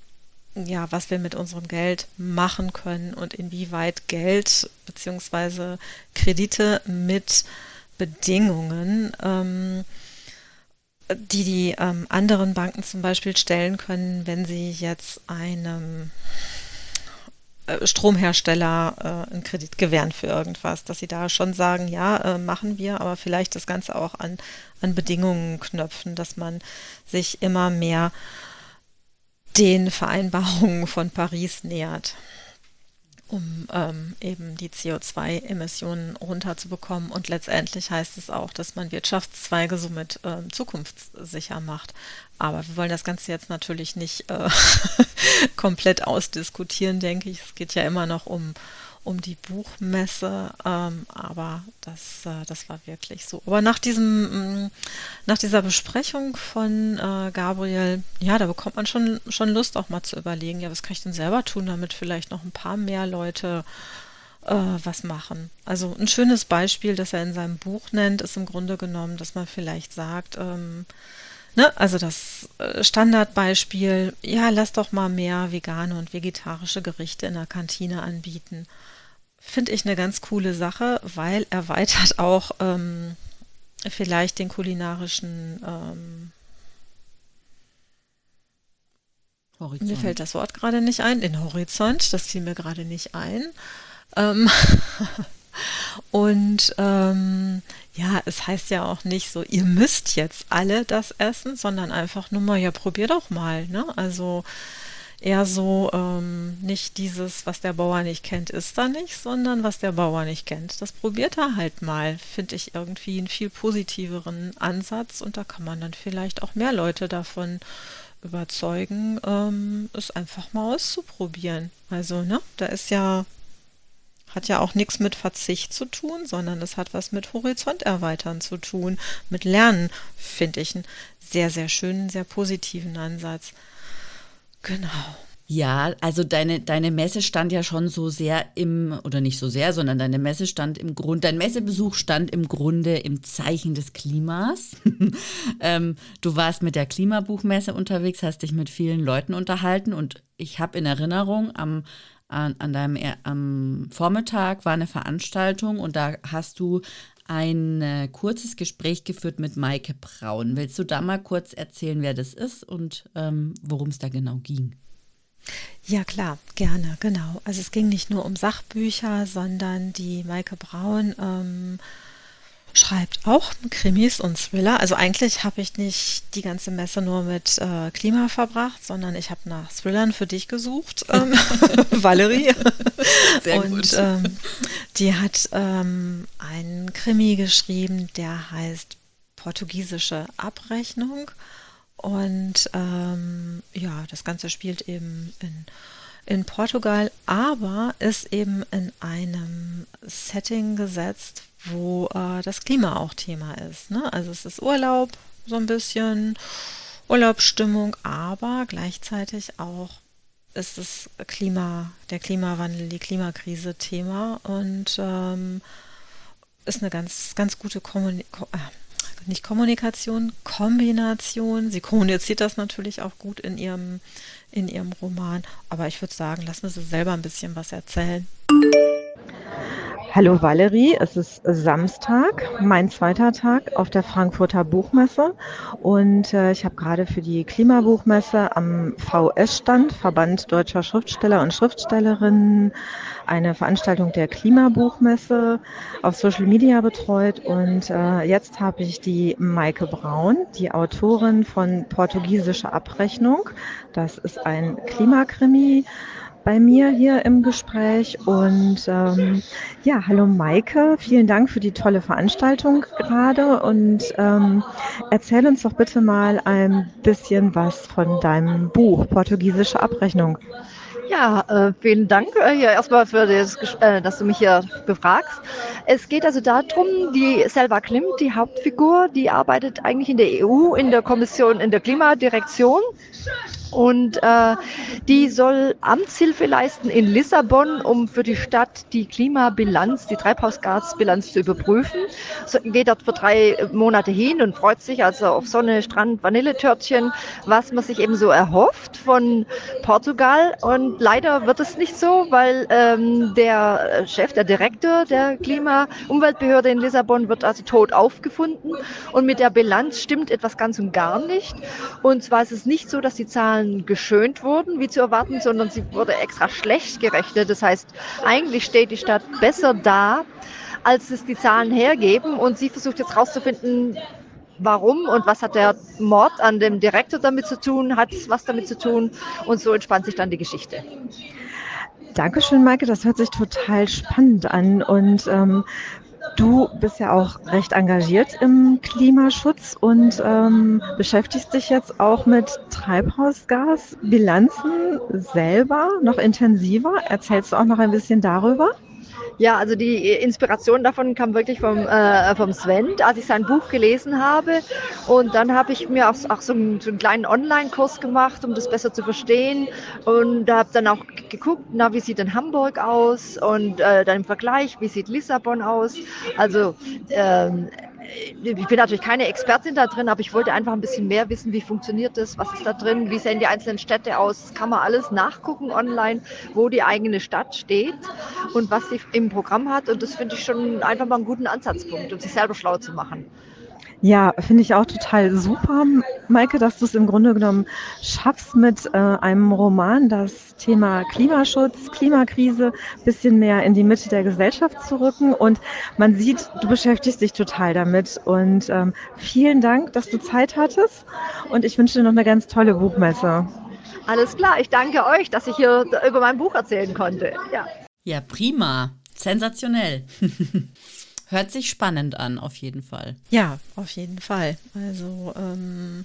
ja, was wir mit unserem Geld machen können und inwieweit Geld bzw. Kredite mit Bedingungen ähm, die die ähm, anderen Banken zum Beispiel stellen können, wenn sie jetzt einem äh, Stromhersteller äh, einen Kredit gewähren für irgendwas, dass sie da schon sagen, ja, äh, machen wir, aber vielleicht das Ganze auch an, an Bedingungen knöpfen, dass man sich immer mehr den Vereinbarungen von Paris nähert um ähm, eben die CO2-Emissionen runterzubekommen. Und letztendlich heißt es auch, dass man Wirtschaftszweige somit ähm, zukunftssicher macht. Aber wir wollen das Ganze jetzt natürlich nicht äh, komplett ausdiskutieren, denke ich. Es geht ja immer noch um, um die Buchmesse, ähm, aber das, äh, das war wirklich so. Aber nach diesem, mm, nach dieser Besprechung von äh, Gabriel, ja, da bekommt man schon, schon Lust auch mal zu überlegen, ja, was kann ich denn selber tun, damit vielleicht noch ein paar mehr Leute äh, was machen. Also ein schönes Beispiel, das er in seinem Buch nennt, ist im Grunde genommen, dass man vielleicht sagt, ähm, Ne, also das äh, Standardbeispiel, ja, lass doch mal mehr vegane und vegetarische Gerichte in der Kantine anbieten. Finde ich eine ganz coole Sache, weil erweitert auch ähm, vielleicht den kulinarischen ähm, Horizont. Mir fällt das Wort gerade nicht ein, den Horizont, das fiel mir gerade nicht ein. Ähm Und ähm, ja, es heißt ja auch nicht so, ihr müsst jetzt alle das essen, sondern einfach nur mal, ja, probier doch mal. Ne? Also eher so ähm, nicht dieses, was der Bauer nicht kennt, ist da nicht, sondern was der Bauer nicht kennt. Das probiert er halt mal, finde ich irgendwie einen viel positiveren Ansatz und da kann man dann vielleicht auch mehr Leute davon überzeugen, ähm, es einfach mal auszuprobieren. Also, ne, da ist ja, hat ja auch nichts mit Verzicht zu tun, sondern es hat was mit Horizont erweitern zu tun, mit Lernen, finde ich einen sehr, sehr schönen, sehr positiven Ansatz. Genau. Ja, also deine, deine Messe stand ja schon so sehr im, oder nicht so sehr, sondern deine Messe stand im Grunde, dein Messebesuch stand im Grunde im Zeichen des Klimas. ähm, du warst mit der Klimabuchmesse unterwegs, hast dich mit vielen Leuten unterhalten und ich habe in Erinnerung, am, an, an deinem am Vormittag war eine Veranstaltung und da hast du ein äh, kurzes Gespräch geführt mit Maike Braun. Willst du da mal kurz erzählen, wer das ist und ähm, worum es da genau ging? Ja, klar, gerne, genau. Also es ging nicht nur um Sachbücher, sondern die Maike Braun ähm, schreibt auch Krimis und Thriller. Also eigentlich habe ich nicht die ganze Messe nur mit äh, Klima verbracht, sondern ich habe nach Thrillern für dich gesucht, ähm, Valerie. Sehr und gut. Ähm, die hat ähm, einen Krimi geschrieben, der heißt Portugiesische Abrechnung. Und ähm, ja, das Ganze spielt eben in, in Portugal, aber ist eben in einem Setting gesetzt, wo äh, das Klima auch Thema ist. Ne? Also es ist Urlaub, so ein bisschen Urlaubsstimmung, aber gleichzeitig auch ist das Klima, der Klimawandel, die Klimakrise Thema und ähm, ist eine ganz, ganz gute Kommunikation. Äh, nicht Kommunikation, Kombination. Sie kommuniziert das natürlich auch gut in ihrem, in ihrem Roman. Aber ich würde sagen, lassen wir sie selber ein bisschen was erzählen. Hallo Valerie, es ist Samstag, mein zweiter Tag auf der Frankfurter Buchmesse. Und äh, ich habe gerade für die Klimabuchmesse am VS-Stand, Verband Deutscher Schriftsteller und Schriftstellerinnen, eine Veranstaltung der Klimabuchmesse auf Social Media betreut. Und äh, jetzt habe ich die Maike Braun, die Autorin von Portugiesische Abrechnung. Das ist ein Klimakrimi bei mir hier im Gespräch. Und ähm, ja, hallo Maike, vielen Dank für die tolle Veranstaltung gerade und ähm, erzähl uns doch bitte mal ein bisschen was von deinem Buch Portugiesische Abrechnung. Ja, äh, vielen Dank äh, hier erstmal für das, äh, dass du mich hier befragst. Es geht also darum, die Selva Klimt, die Hauptfigur, die arbeitet eigentlich in der EU, in der Kommission, in der Klimadirektion und äh, die soll Amtshilfe leisten in Lissabon, um für die Stadt die Klimabilanz, die Treibhausgasbilanz zu überprüfen. So, geht dort für drei Monate hin und freut sich also auf Sonne, Strand, Vanilletörtchen, was man sich eben so erhofft von Portugal. Und leider wird es nicht so, weil ähm, der Chef, der Direktor der Klima-Umweltbehörde in Lissabon wird also tot aufgefunden. Und mit der Bilanz stimmt etwas ganz und gar nicht. Und zwar ist es nicht so, dass die Zahlen Zahlen geschönt wurden, wie zu erwarten, sondern sie wurde extra schlecht gerechnet. Das heißt, eigentlich steht die Stadt besser da, als es die Zahlen hergeben. Und sie versucht jetzt herauszufinden, warum und was hat der Mord an dem Direktor damit zu tun, hat es was damit zu tun. Und so entspannt sich dann die Geschichte. Dankeschön, Maike. Das hört sich total spannend an. Und ähm, Du bist ja auch recht engagiert im Klimaschutz und ähm, beschäftigst dich jetzt auch mit Treibhausgasbilanzen selber noch intensiver. Erzählst du auch noch ein bisschen darüber? Ja, also die Inspiration davon kam wirklich vom, äh, vom Sven, als ich sein Buch gelesen habe. Und dann habe ich mir auch, auch so, einen, so einen kleinen Online-Kurs gemacht, um das besser zu verstehen. Und habe dann auch geguckt, na, wie sieht denn Hamburg aus? Und äh, dann im Vergleich, wie sieht Lissabon aus? Also ähm, ich bin natürlich keine Expertin da drin, aber ich wollte einfach ein bisschen mehr wissen, wie funktioniert das, was ist da drin, wie sehen die einzelnen Städte aus. Das kann man alles nachgucken online, wo die eigene Stadt steht und was sie im Programm hat. Und das finde ich schon einfach mal einen guten Ansatzpunkt, um sich selber schlau zu machen. Ja, finde ich auch total super, Maike, dass du es im Grunde genommen schaffst, mit äh, einem Roman das Thema Klimaschutz, Klimakrise ein bisschen mehr in die Mitte der Gesellschaft zu rücken. Und man sieht, du beschäftigst dich total damit. Und ähm, vielen Dank, dass du Zeit hattest. Und ich wünsche dir noch eine ganz tolle Buchmesse. Alles klar, ich danke euch, dass ich hier über mein Buch erzählen konnte. Ja, ja prima. Sensationell. Hört sich spannend an, auf jeden Fall. Ja, auf jeden Fall. Also ähm,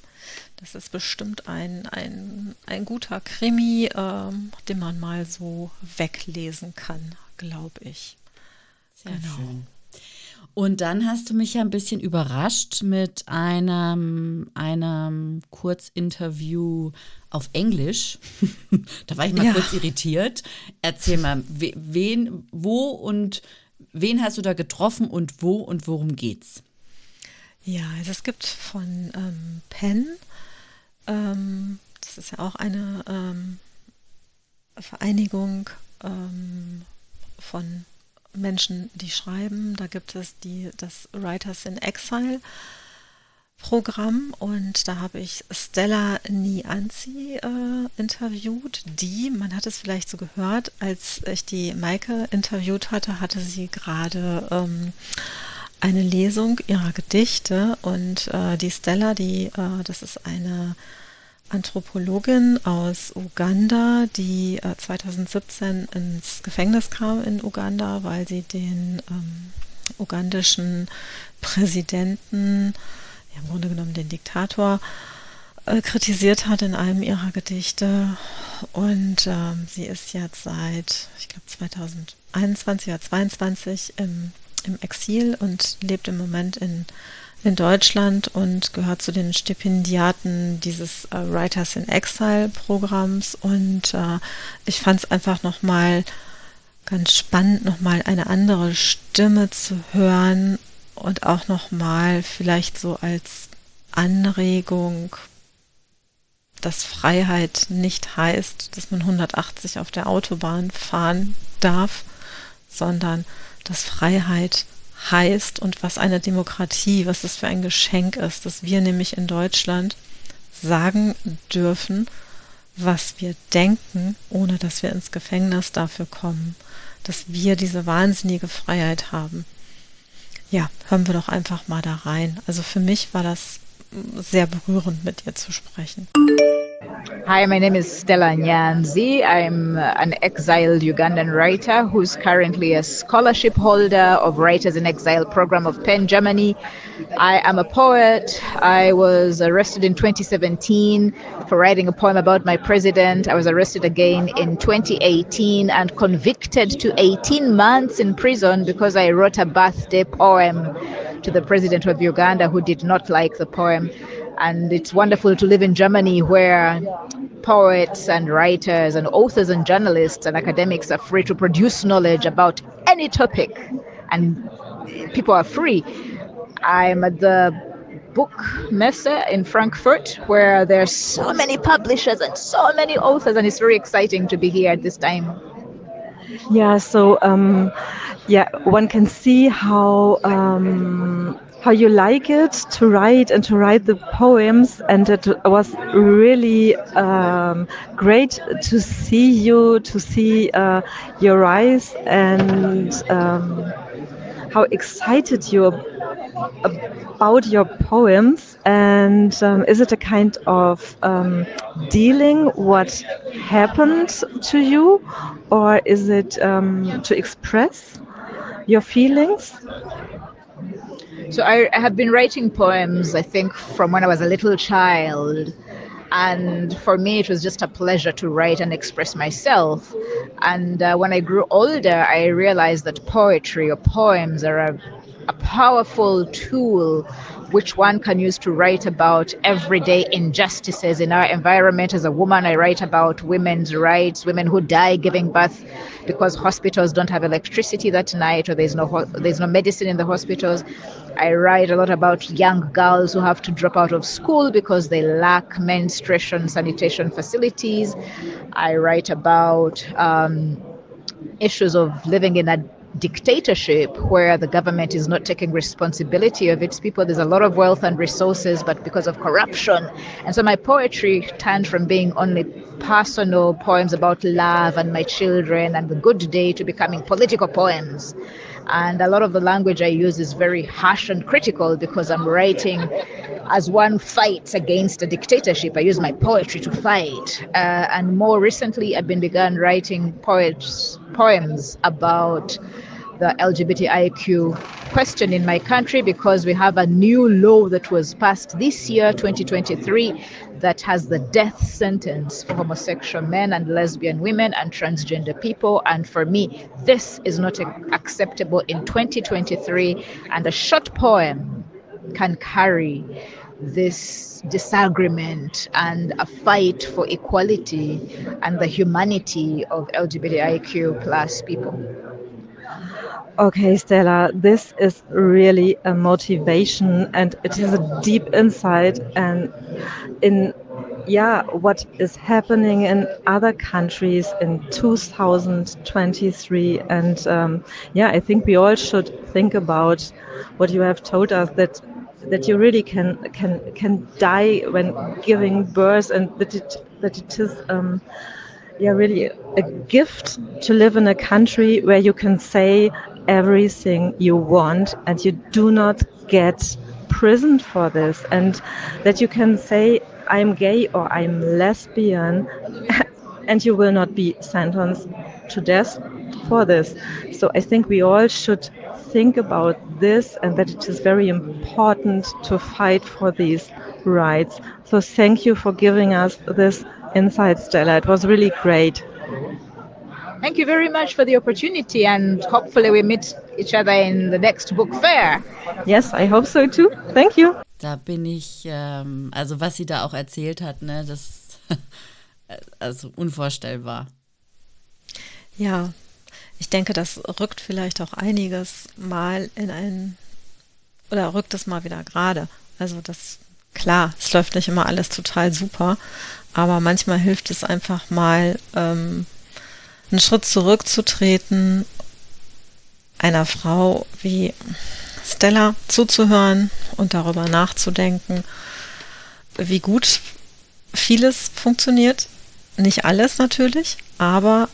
das ist bestimmt ein, ein, ein guter Krimi, ähm, den man mal so weglesen kann, glaube ich. Sehr genau. schön. Und dann hast du mich ja ein bisschen überrascht mit einem, einem Kurzinterview auf Englisch. da war ich mal ja. kurz irritiert. Erzähl mal, wen, wo und wen hast du da getroffen und wo und worum geht's? Ja, also es gibt von ähm, Penn, ähm, das ist ja auch eine ähm, Vereinigung ähm, von Menschen, die schreiben. Da gibt es die, das Writers in Exile Programm und da habe ich Stella Nianzi äh, interviewt. Die, man hat es vielleicht so gehört, als ich die Maike interviewt hatte, hatte sie gerade ähm, eine Lesung ihrer Gedichte und äh, die Stella, die, äh, das ist eine Anthropologin aus Uganda, die äh, 2017 ins Gefängnis kam in Uganda, weil sie den ähm, ugandischen Präsidenten, im Grunde genommen den Diktator, äh, kritisiert hat in einem ihrer Gedichte. Und ähm, sie ist jetzt seit, ich glaube, 2021 oder 2022 im, im Exil und lebt im Moment in in Deutschland und gehört zu den Stipendiaten dieses äh, Writers in Exile Programms. Und äh, ich fand es einfach nochmal ganz spannend, nochmal eine andere Stimme zu hören und auch nochmal vielleicht so als Anregung, dass Freiheit nicht heißt, dass man 180 auf der Autobahn fahren darf, sondern dass Freiheit heißt und was eine Demokratie, was das für ein Geschenk ist, dass wir nämlich in Deutschland sagen dürfen, was wir denken, ohne dass wir ins Gefängnis dafür kommen, dass wir diese wahnsinnige Freiheit haben. Ja, hören wir doch einfach mal da rein. Also für mich war das sehr berührend, mit ihr zu sprechen. Hi, my name is Stella Nyanzi. I'm uh, an exiled Ugandan writer who's currently a scholarship holder of Writers in Exile program of Penn, Germany. I am a poet. I was arrested in 2017 for writing a poem about my president. I was arrested again in 2018 and convicted to 18 months in prison because I wrote a birthday poem to the president of Uganda who did not like the poem. And it's wonderful to live in Germany where poets and writers and authors and journalists and academics are free to produce knowledge about any topic and people are free. I'm at the book messe in Frankfurt where there's so many publishers and so many authors and it's very exciting to be here at this time. Yeah, so um, yeah, one can see how um, how you like it to write and to write the poems. And it was really um, great to see you, to see uh, your eyes and um, how excited you are about your poems. And um, is it a kind of um, dealing what happened to you, or is it um, to express your feelings? So I, I have been writing poems, I think, from when I was a little child. And for me, it was just a pleasure to write and express myself. And uh, when I grew older, I realized that poetry or poems are a, a powerful tool which one can use to write about everyday injustices in our environment. As a woman, I write about women's rights, women who die giving birth because hospitals don't have electricity that night or there's no there's no medicine in the hospitals. I write a lot about young girls who have to drop out of school because they lack menstruation sanitation facilities. I write about um, issues of living in a dictatorship where the government is not taking responsibility of its people. There's a lot of wealth and resources, but because of corruption. And so my poetry turned from being only personal poems about love and my children and the good day to becoming political poems. And a lot of the language I use is very harsh and critical because I'm writing as one fights against a dictatorship. I use my poetry to fight. Uh, and more recently, I've been begun writing poets, poems about the LGBTIQ question in my country because we have a new law that was passed this year, 2023, that has the death sentence for homosexual men and lesbian women and transgender people. And for me, this is not acceptable in 2023. And a short poem can carry this disagreement and a fight for equality and the humanity of LGBTIQ plus people. Okay, Stella, this is really a motivation and it is a deep insight and in yeah, what is happening in other countries in 2023 and um, yeah, I think we all should think about what you have told us that that you really can can can die when giving birth and that it that it is um, yeah really a gift to live in a country where you can say everything you want and you do not get prisoned for this and that you can say I'm gay or I'm lesbian and you will not be sentenced to death for this. So I think we all should think about this and that it is very important to fight for these rights. So thank you for giving us this insight, Stella. It was really great. Thank you very much for the opportunity, and hopefully we meet each other in the next book fair. Yes, I hope so too. Thank you. Da bin ich, ähm, also was sie da auch erzählt hat, ne, das also unvorstellbar. Ja, ich denke, das rückt vielleicht auch einiges mal in ein oder rückt es mal wieder gerade. Also das klar, es läuft nicht immer alles total super, aber manchmal hilft es einfach mal ähm, einen Schritt zurückzutreten, einer Frau wie Stella zuzuhören und darüber nachzudenken, wie gut vieles funktioniert. Nicht alles natürlich, aber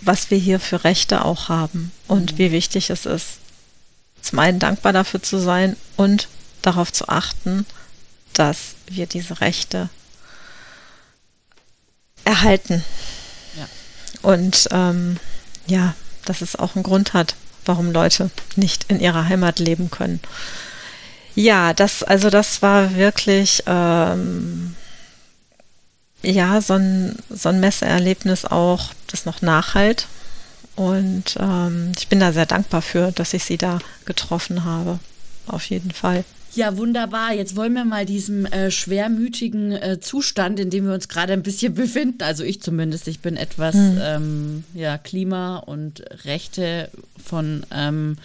was wir hier für Rechte auch haben und mhm. wie wichtig es ist, zum einen dankbar dafür zu sein und darauf zu achten, dass wir diese Rechte erhalten. Und ähm, ja, dass es auch einen Grund hat, warum Leute nicht in ihrer Heimat leben können. Ja, das, also das war wirklich ähm, ja so ein, so ein Messeerlebnis auch, das noch nachhalt. Und ähm, ich bin da sehr dankbar für, dass ich sie da getroffen habe. Auf jeden Fall. Ja, wunderbar. Jetzt wollen wir mal diesem äh, schwermütigen äh, Zustand, in dem wir uns gerade ein bisschen befinden, also ich zumindest, ich bin etwas, hm. ähm, ja, Klima und Rechte von, ähm,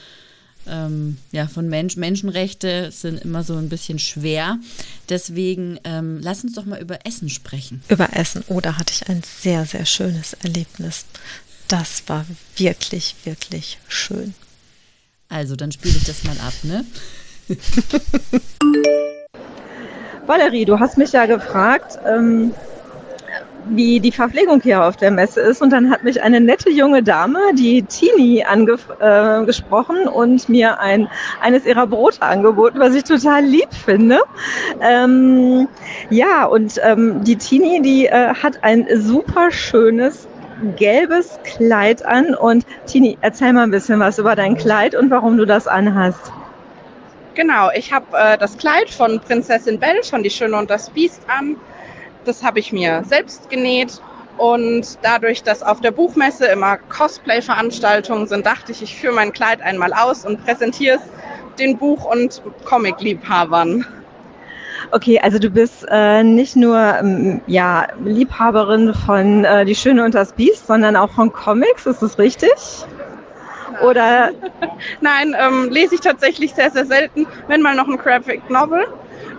ähm, ja, von Mensch, Menschenrechte sind immer so ein bisschen schwer. Deswegen ähm, lass uns doch mal über Essen sprechen. Über Essen. Oh, da hatte ich ein sehr, sehr schönes Erlebnis. Das war wirklich, wirklich schön. Also, dann spiele ich das mal ab, ne? Valerie, du hast mich ja gefragt, ähm, wie die Verpflegung hier auf der Messe ist. Und dann hat mich eine nette junge Dame, die Tini, angesprochen äh, und mir ein, eines ihrer Brote angeboten, was ich total lieb finde. Ähm, ja, und ähm, die Tini, die äh, hat ein super schönes gelbes Kleid an. Und Tini, erzähl mal ein bisschen was über dein Kleid und warum du das anhast. Genau, ich habe äh, das Kleid von Prinzessin Belle, von Die Schöne und das Biest an. Das habe ich mir selbst genäht. Und dadurch, dass auf der Buchmesse immer Cosplay-Veranstaltungen sind, dachte ich, ich führe mein Kleid einmal aus und präsentiere es den Buch- und Comic-Liebhabern. Okay, also du bist äh, nicht nur ähm, ja, Liebhaberin von äh, Die Schöne und das Biest, sondern auch von Comics, ist das richtig? Oder? Nein, ähm, lese ich tatsächlich sehr, sehr selten, wenn mal noch ein Graphic Novel.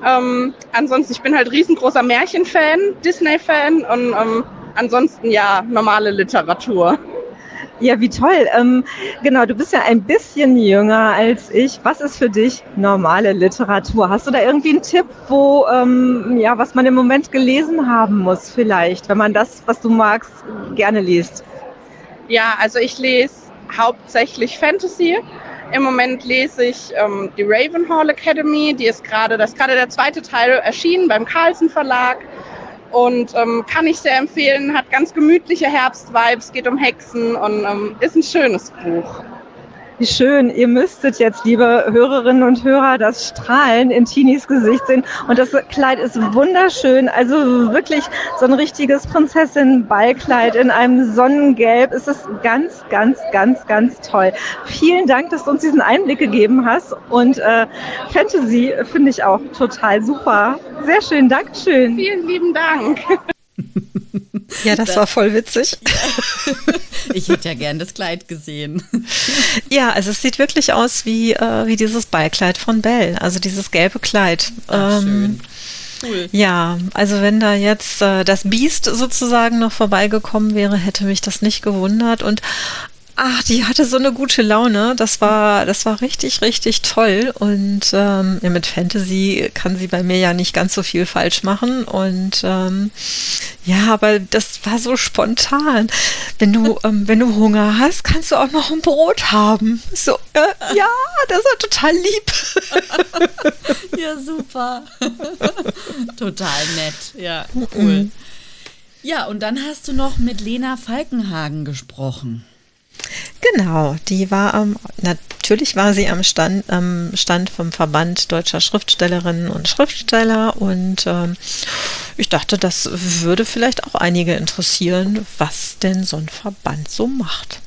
Ähm, ansonsten, ich bin halt riesengroßer Märchenfan, Disney-Fan und ähm, ansonsten ja, normale Literatur. Ja, wie toll. Ähm, genau, du bist ja ein bisschen jünger als ich. Was ist für dich normale Literatur? Hast du da irgendwie einen Tipp, wo, ähm, ja, was man im Moment gelesen haben muss, vielleicht, wenn man das, was du magst, gerne liest? Ja, also ich lese hauptsächlich Fantasy. Im Moment lese ich ähm, die Ravenhall Academy, die ist gerade, das ist gerade der zweite Teil erschienen beim Carlsen Verlag und ähm, kann ich sehr empfehlen, hat ganz gemütliche Herbstvibes, geht um Hexen und ähm, ist ein schönes Buch. Wie schön. Ihr müsstet jetzt, liebe Hörerinnen und Hörer, das Strahlen in Tinis Gesicht sehen. Und das Kleid ist wunderschön. Also wirklich so ein richtiges Prinzessin-Ballkleid in einem Sonnengelb. Es ist ganz, ganz, ganz, ganz toll. Vielen Dank, dass du uns diesen Einblick gegeben hast. Und äh, Fantasy finde ich auch total super. Sehr schön. Dankeschön. Vielen lieben Dank. Ja, das war voll witzig. Ich hätte ja gern das Kleid gesehen. Ja, also es sieht wirklich aus wie, äh, wie dieses Ballkleid von Belle, also dieses gelbe Kleid. Ach, schön. Cool. Ja, also wenn da jetzt äh, das Biest sozusagen noch vorbeigekommen wäre, hätte mich das nicht gewundert. Und ach, die hatte so eine gute Laune. Das war, das war richtig, richtig toll. Und ähm, ja, mit Fantasy kann sie bei mir ja nicht ganz so viel falsch machen. Und ähm, ja, aber das war so spontan. Wenn du, ähm, wenn du Hunger hast, kannst du auch noch ein Brot haben. So, äh, ja, das war total lieb. Ja, super. Total nett. Ja, cool. Ja, und dann hast du noch mit Lena Falkenhagen gesprochen. Genau, die war am, natürlich war sie am Stand, am Stand vom Verband deutscher Schriftstellerinnen und Schriftsteller und ähm, ich dachte, das würde vielleicht auch einige interessieren, was denn so ein Verband so macht.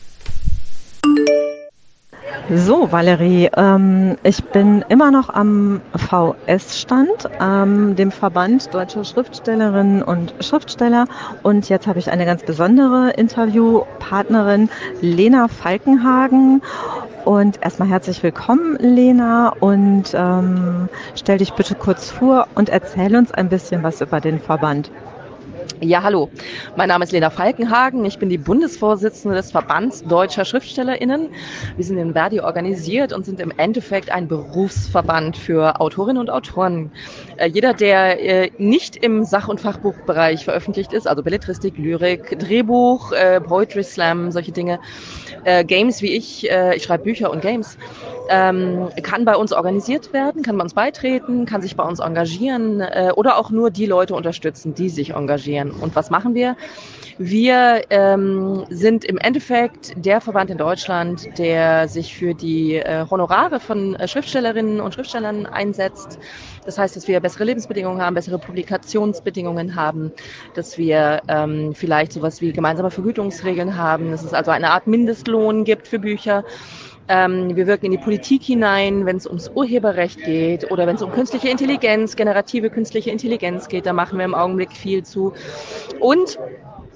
So, Valerie, ähm, ich bin immer noch am VS-Stand, ähm, dem Verband Deutscher Schriftstellerinnen und Schriftsteller. Und jetzt habe ich eine ganz besondere Interviewpartnerin, Lena Falkenhagen. Und erstmal herzlich willkommen, Lena. Und ähm, stell dich bitte kurz vor und erzähl uns ein bisschen was über den Verband. Ja, hallo. Mein Name ist Lena Falkenhagen. Ich bin die Bundesvorsitzende des Verbands Deutscher SchriftstellerInnen. Wir sind in Verdi organisiert und sind im Endeffekt ein Berufsverband für Autorinnen und Autoren. Äh, jeder, der äh, nicht im Sach- und Fachbuchbereich veröffentlicht ist, also Belletristik, Lyrik, Drehbuch, äh, Poetry Slam, solche Dinge, Games wie ich, ich schreibe Bücher und Games, ähm, kann bei uns organisiert werden, kann bei uns beitreten, kann sich bei uns engagieren oder auch nur die Leute unterstützen, die sich engagieren. Und was machen wir? Wir ähm, sind im Endeffekt der Verband in Deutschland, der sich für die äh, Honorare von äh, Schriftstellerinnen und Schriftstellern einsetzt. Das heißt, dass wir bessere Lebensbedingungen haben, bessere Publikationsbedingungen haben, dass wir ähm, vielleicht sowas wie gemeinsame Vergütungsregeln haben, dass es also eine Art Mindestlohn gibt für Bücher. Ähm, wir wirken in die Politik hinein, wenn es ums Urheberrecht geht oder wenn es um künstliche Intelligenz, generative künstliche Intelligenz geht. Da machen wir im Augenblick viel zu. Und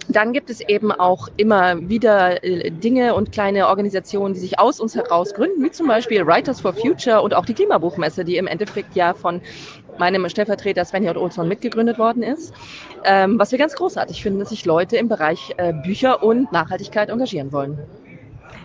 dann gibt es eben auch immer wieder äh, Dinge und kleine Organisationen, die sich aus uns heraus gründen, wie zum Beispiel Writers for Future und auch die Klimabuchmesse, die im Endeffekt ja von meinem Stellvertreter Sven J. Olsson mitgegründet worden ist. Ähm, was wir ganz großartig finden, dass sich Leute im Bereich äh, Bücher und Nachhaltigkeit engagieren wollen.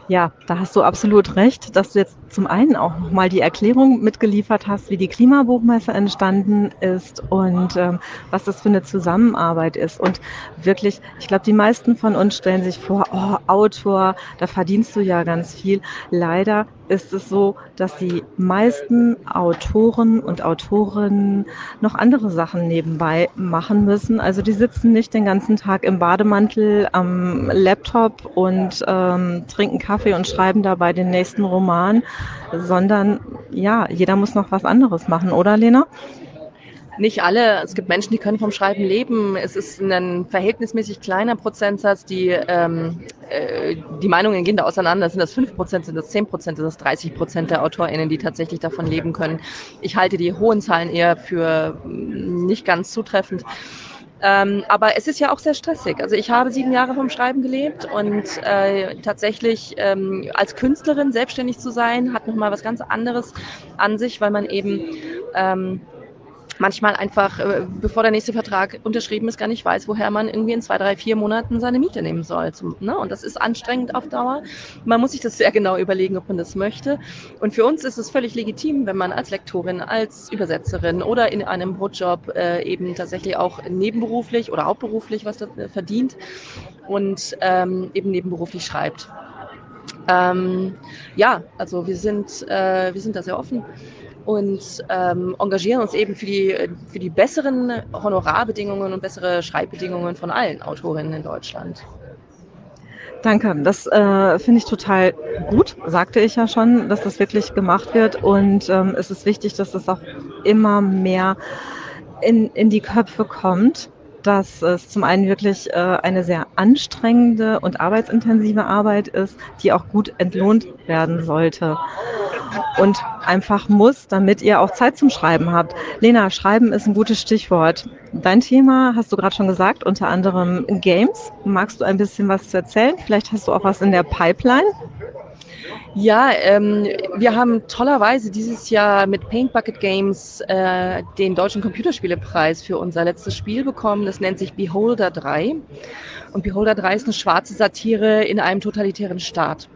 Ja, da hast du absolut recht, dass du jetzt zum einen auch nochmal die Erklärung mitgeliefert hast, wie die Klimabuchmesse entstanden ist und ähm, was das für eine Zusammenarbeit ist. Und wirklich, ich glaube, die meisten von uns stellen sich vor, oh, Autor, da verdienst du ja ganz viel. Leider ist es so, dass die meisten Autoren und Autorinnen noch andere Sachen nebenbei machen müssen. Also die sitzen nicht den ganzen Tag im Bademantel am Laptop und ähm, trinken Kaffee und schreiben dabei den nächsten Roman, sondern ja, jeder muss noch was anderes machen, oder Lena? Nicht alle. Es gibt Menschen, die können vom Schreiben leben. Es ist ein verhältnismäßig kleiner Prozentsatz. Die, ähm, äh, die Meinungen gehen da auseinander. Sind das 5 Prozent, sind das 10 Prozent, sind das 30 Prozent der AutorInnen, die tatsächlich davon leben können. Ich halte die hohen Zahlen eher für mm, nicht ganz zutreffend. Ähm, aber es ist ja auch sehr stressig. Also ich habe sieben Jahre vom Schreiben gelebt und äh, tatsächlich ähm, als Künstlerin selbstständig zu sein, hat nochmal was ganz anderes an sich, weil man eben ähm, manchmal einfach, äh, bevor der nächste Vertrag unterschrieben ist, gar nicht weiß, woher man irgendwie in zwei, drei, vier Monaten seine Miete nehmen soll. Zum, ne? Und das ist anstrengend auf Dauer. Man muss sich das sehr genau überlegen, ob man das möchte. Und für uns ist es völlig legitim, wenn man als Lektorin, als Übersetzerin oder in einem Brotjob äh, eben tatsächlich auch nebenberuflich oder hauptberuflich was äh, verdient und ähm, eben nebenberuflich schreibt. Ähm, ja, also wir sind, äh, wir sind da sehr offen und ähm, engagieren uns eben für die, für die besseren Honorarbedingungen und bessere Schreibbedingungen von allen Autorinnen in Deutschland. Danke, das äh, finde ich total gut, sagte ich ja schon, dass das wirklich gemacht wird und ähm, es ist wichtig, dass das auch immer mehr in, in die Köpfe kommt dass es zum einen wirklich äh, eine sehr anstrengende und arbeitsintensive Arbeit ist, die auch gut entlohnt werden sollte und einfach muss, damit ihr auch Zeit zum Schreiben habt. Lena, Schreiben ist ein gutes Stichwort. Dein Thema hast du gerade schon gesagt, unter anderem Games. Magst du ein bisschen was zu erzählen? Vielleicht hast du auch was in der Pipeline? Ja, ähm, wir haben tollerweise dieses Jahr mit Paint Bucket Games äh, den Deutschen Computerspielepreis für unser letztes Spiel bekommen. Das nennt sich Beholder 3. Und Beholder 3 ist eine schwarze Satire in einem totalitären Staat.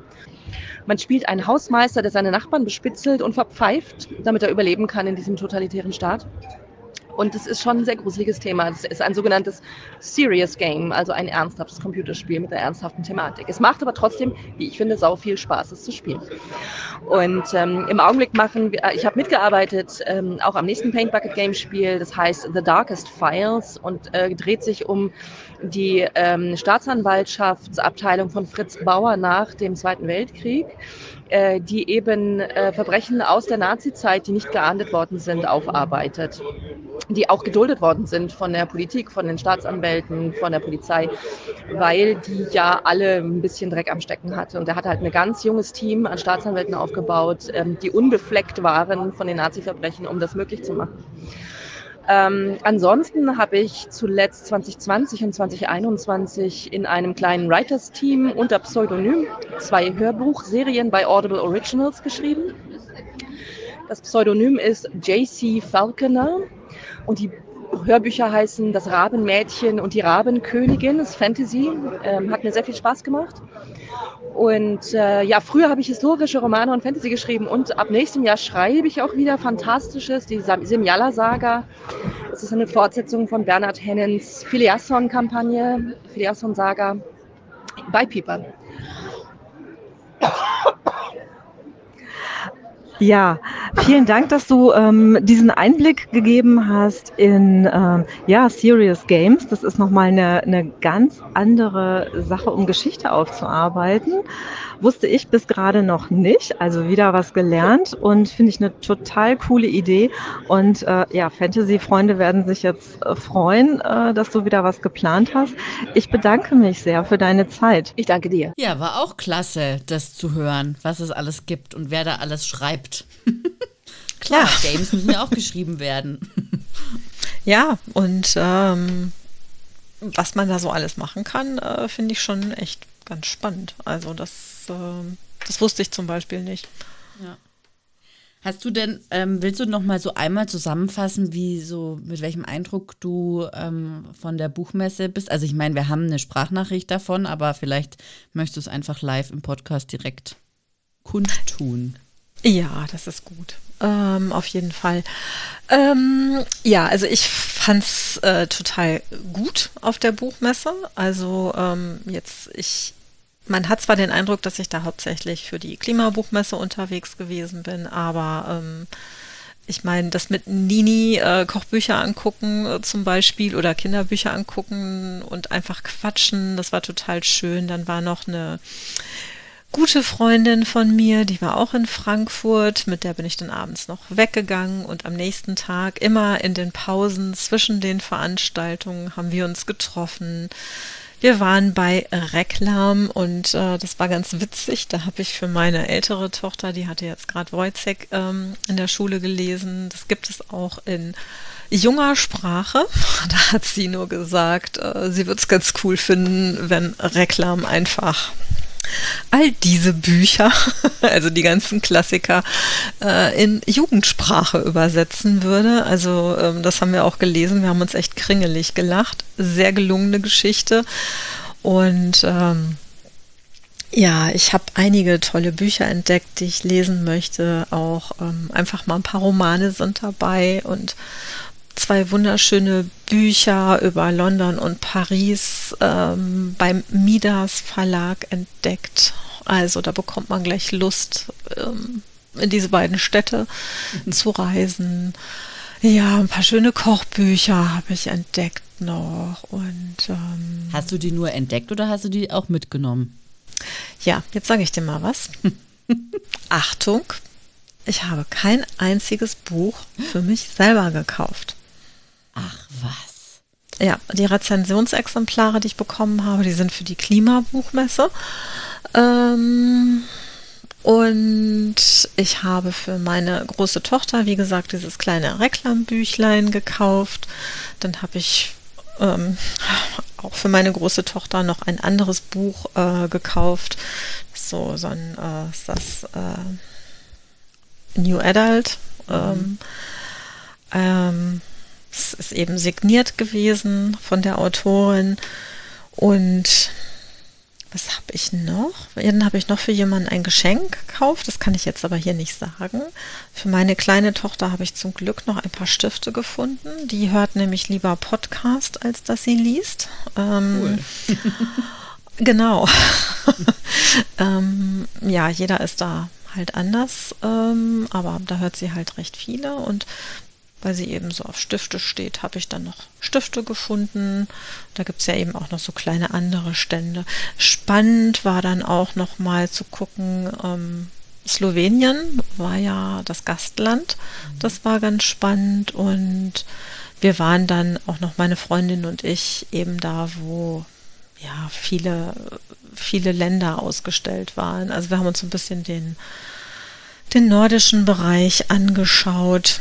Man spielt einen Hausmeister, der seine Nachbarn bespitzelt und verpfeift, damit er überleben kann in diesem totalitären Staat. Und es ist schon ein sehr gruseliges Thema. Es ist ein sogenanntes Serious Game, also ein ernsthaftes Computerspiel mit einer ernsthaften Thematik. Es macht aber trotzdem, wie ich finde, sau viel Spaß, es zu spielen. Und ähm, im Augenblick machen wir, äh, ich habe mitgearbeitet, ähm, auch am nächsten Paint Bucket Game Spiel, das heißt The Darkest Files und äh, dreht sich um die ähm, Staatsanwaltschaftsabteilung von Fritz Bauer nach dem Zweiten Weltkrieg äh, die eben äh, Verbrechen aus der Nazizeit, die nicht geahndet worden sind, aufarbeitet, die auch geduldet worden sind von der Politik, von den Staatsanwälten, von der Polizei, weil die ja alle ein bisschen Dreck am Stecken hatte. Und er hat halt ein ganz junges Team an Staatsanwälten aufgebaut, ähm, die unbefleckt waren von den Nazi-Verbrechen, um das möglich zu machen. Ähm, ansonsten habe ich zuletzt 2020 und 2021 in einem kleinen Writers-Team unter Pseudonym zwei Hörbuchserien bei Audible Originals geschrieben. Das Pseudonym ist JC Falconer und die Hörbücher heißen Das Rabenmädchen und die Rabenkönigin. Das ist Fantasy. Ähm, hat mir sehr viel Spaß gemacht. Und äh, ja, früher habe ich historische Romane und Fantasy geschrieben und ab nächstem Jahr schreibe ich auch wieder Fantastisches, die Simjala-Saga. Das ist eine Fortsetzung von Bernhard Hennens Filiasson-Kampagne, Filiasson-Saga bei Pieper. Ja, vielen Dank, dass du ähm, diesen Einblick gegeben hast in ähm, ja, Serious Games. Das ist nochmal eine, eine ganz andere Sache, um Geschichte aufzuarbeiten. Wusste ich bis gerade noch nicht. Also wieder was gelernt und finde ich eine total coole Idee. Und äh, ja, Fantasy-Freunde werden sich jetzt äh, freuen, äh, dass du wieder was geplant hast. Ich bedanke mich sehr für deine Zeit. Ich danke dir. Ja, war auch klasse, das zu hören, was es alles gibt und wer da alles schreibt. Klar, ja. Games müssen ja auch geschrieben werden. Ja, und ähm, was man da so alles machen kann, äh, finde ich schon echt ganz spannend. Also das äh, das wusste ich zum Beispiel nicht. Ja. Hast du denn, ähm, willst du noch mal so einmal zusammenfassen, wie so, mit welchem Eindruck du ähm, von der Buchmesse bist? Also ich meine, wir haben eine Sprachnachricht davon, aber vielleicht möchtest du es einfach live im Podcast direkt kundtun. Ja, das ist gut. Ähm, auf jeden Fall. Ähm, ja, also ich fand es äh, total gut auf der Buchmesse. Also ähm, jetzt, ich man hat zwar den Eindruck, dass ich da hauptsächlich für die Klimabuchmesse unterwegs gewesen bin, aber ähm, ich meine, das mit Nini äh, Kochbücher angucken äh, zum Beispiel oder Kinderbücher angucken und einfach quatschen, das war total schön. Dann war noch eine gute Freundin von mir, die war auch in Frankfurt, mit der bin ich dann abends noch weggegangen und am nächsten Tag immer in den Pausen zwischen den Veranstaltungen haben wir uns getroffen wir waren bei Reklam und äh, das war ganz witzig. Da habe ich für meine ältere Tochter, die hatte jetzt gerade Wojciech ähm, in der Schule gelesen. Das gibt es auch in junger Sprache. Da hat sie nur gesagt, äh, sie wird es ganz cool finden, wenn Reklam einfach all diese Bücher, also die ganzen Klassiker, äh, in Jugendsprache übersetzen würde. Also ähm, das haben wir auch gelesen. Wir haben uns echt kringelig gelacht. Sehr gelungene Geschichte. Und ähm, ja, ich habe einige tolle Bücher entdeckt, die ich lesen möchte. Auch ähm, einfach mal ein paar Romane sind dabei und zwei wunderschöne Bücher über London und Paris ähm, beim Midas Verlag entdeckt. Also da bekommt man gleich Lust, ähm, in diese beiden Städte zu reisen. Ja, ein paar schöne Kochbücher habe ich entdeckt noch. Und ähm, hast du die nur entdeckt oder hast du die auch mitgenommen? Ja, jetzt sage ich dir mal was. Achtung, ich habe kein einziges Buch für mich selber gekauft. Ach was. Ja, die Rezensionsexemplare, die ich bekommen habe, die sind für die Klimabuchmesse. Ähm, und ich habe für meine große Tochter, wie gesagt, dieses kleine Reklambüchlein gekauft. Dann habe ich ähm, auch für meine große Tochter noch ein anderes Buch äh, gekauft. So, so ein, äh, ist das äh, New Adult. Ähm, ähm, es ist eben signiert gewesen von der Autorin. Und was habe ich noch? Dann habe ich noch für jemanden ein Geschenk gekauft. Das kann ich jetzt aber hier nicht sagen. Für meine kleine Tochter habe ich zum Glück noch ein paar Stifte gefunden. Die hört nämlich lieber Podcast, als dass sie liest. Ähm, cool. genau. ähm, ja, jeder ist da halt anders, ähm, aber da hört sie halt recht viele und weil sie eben so auf Stifte steht, habe ich dann noch Stifte gefunden. Da gibt es ja eben auch noch so kleine andere Stände. Spannend war dann auch noch mal zu gucken, ähm, Slowenien war ja das Gastland. Das war ganz spannend und wir waren dann auch noch meine Freundin und ich eben da, wo ja viele, viele Länder ausgestellt waren. Also wir haben uns ein bisschen den, den nordischen Bereich angeschaut.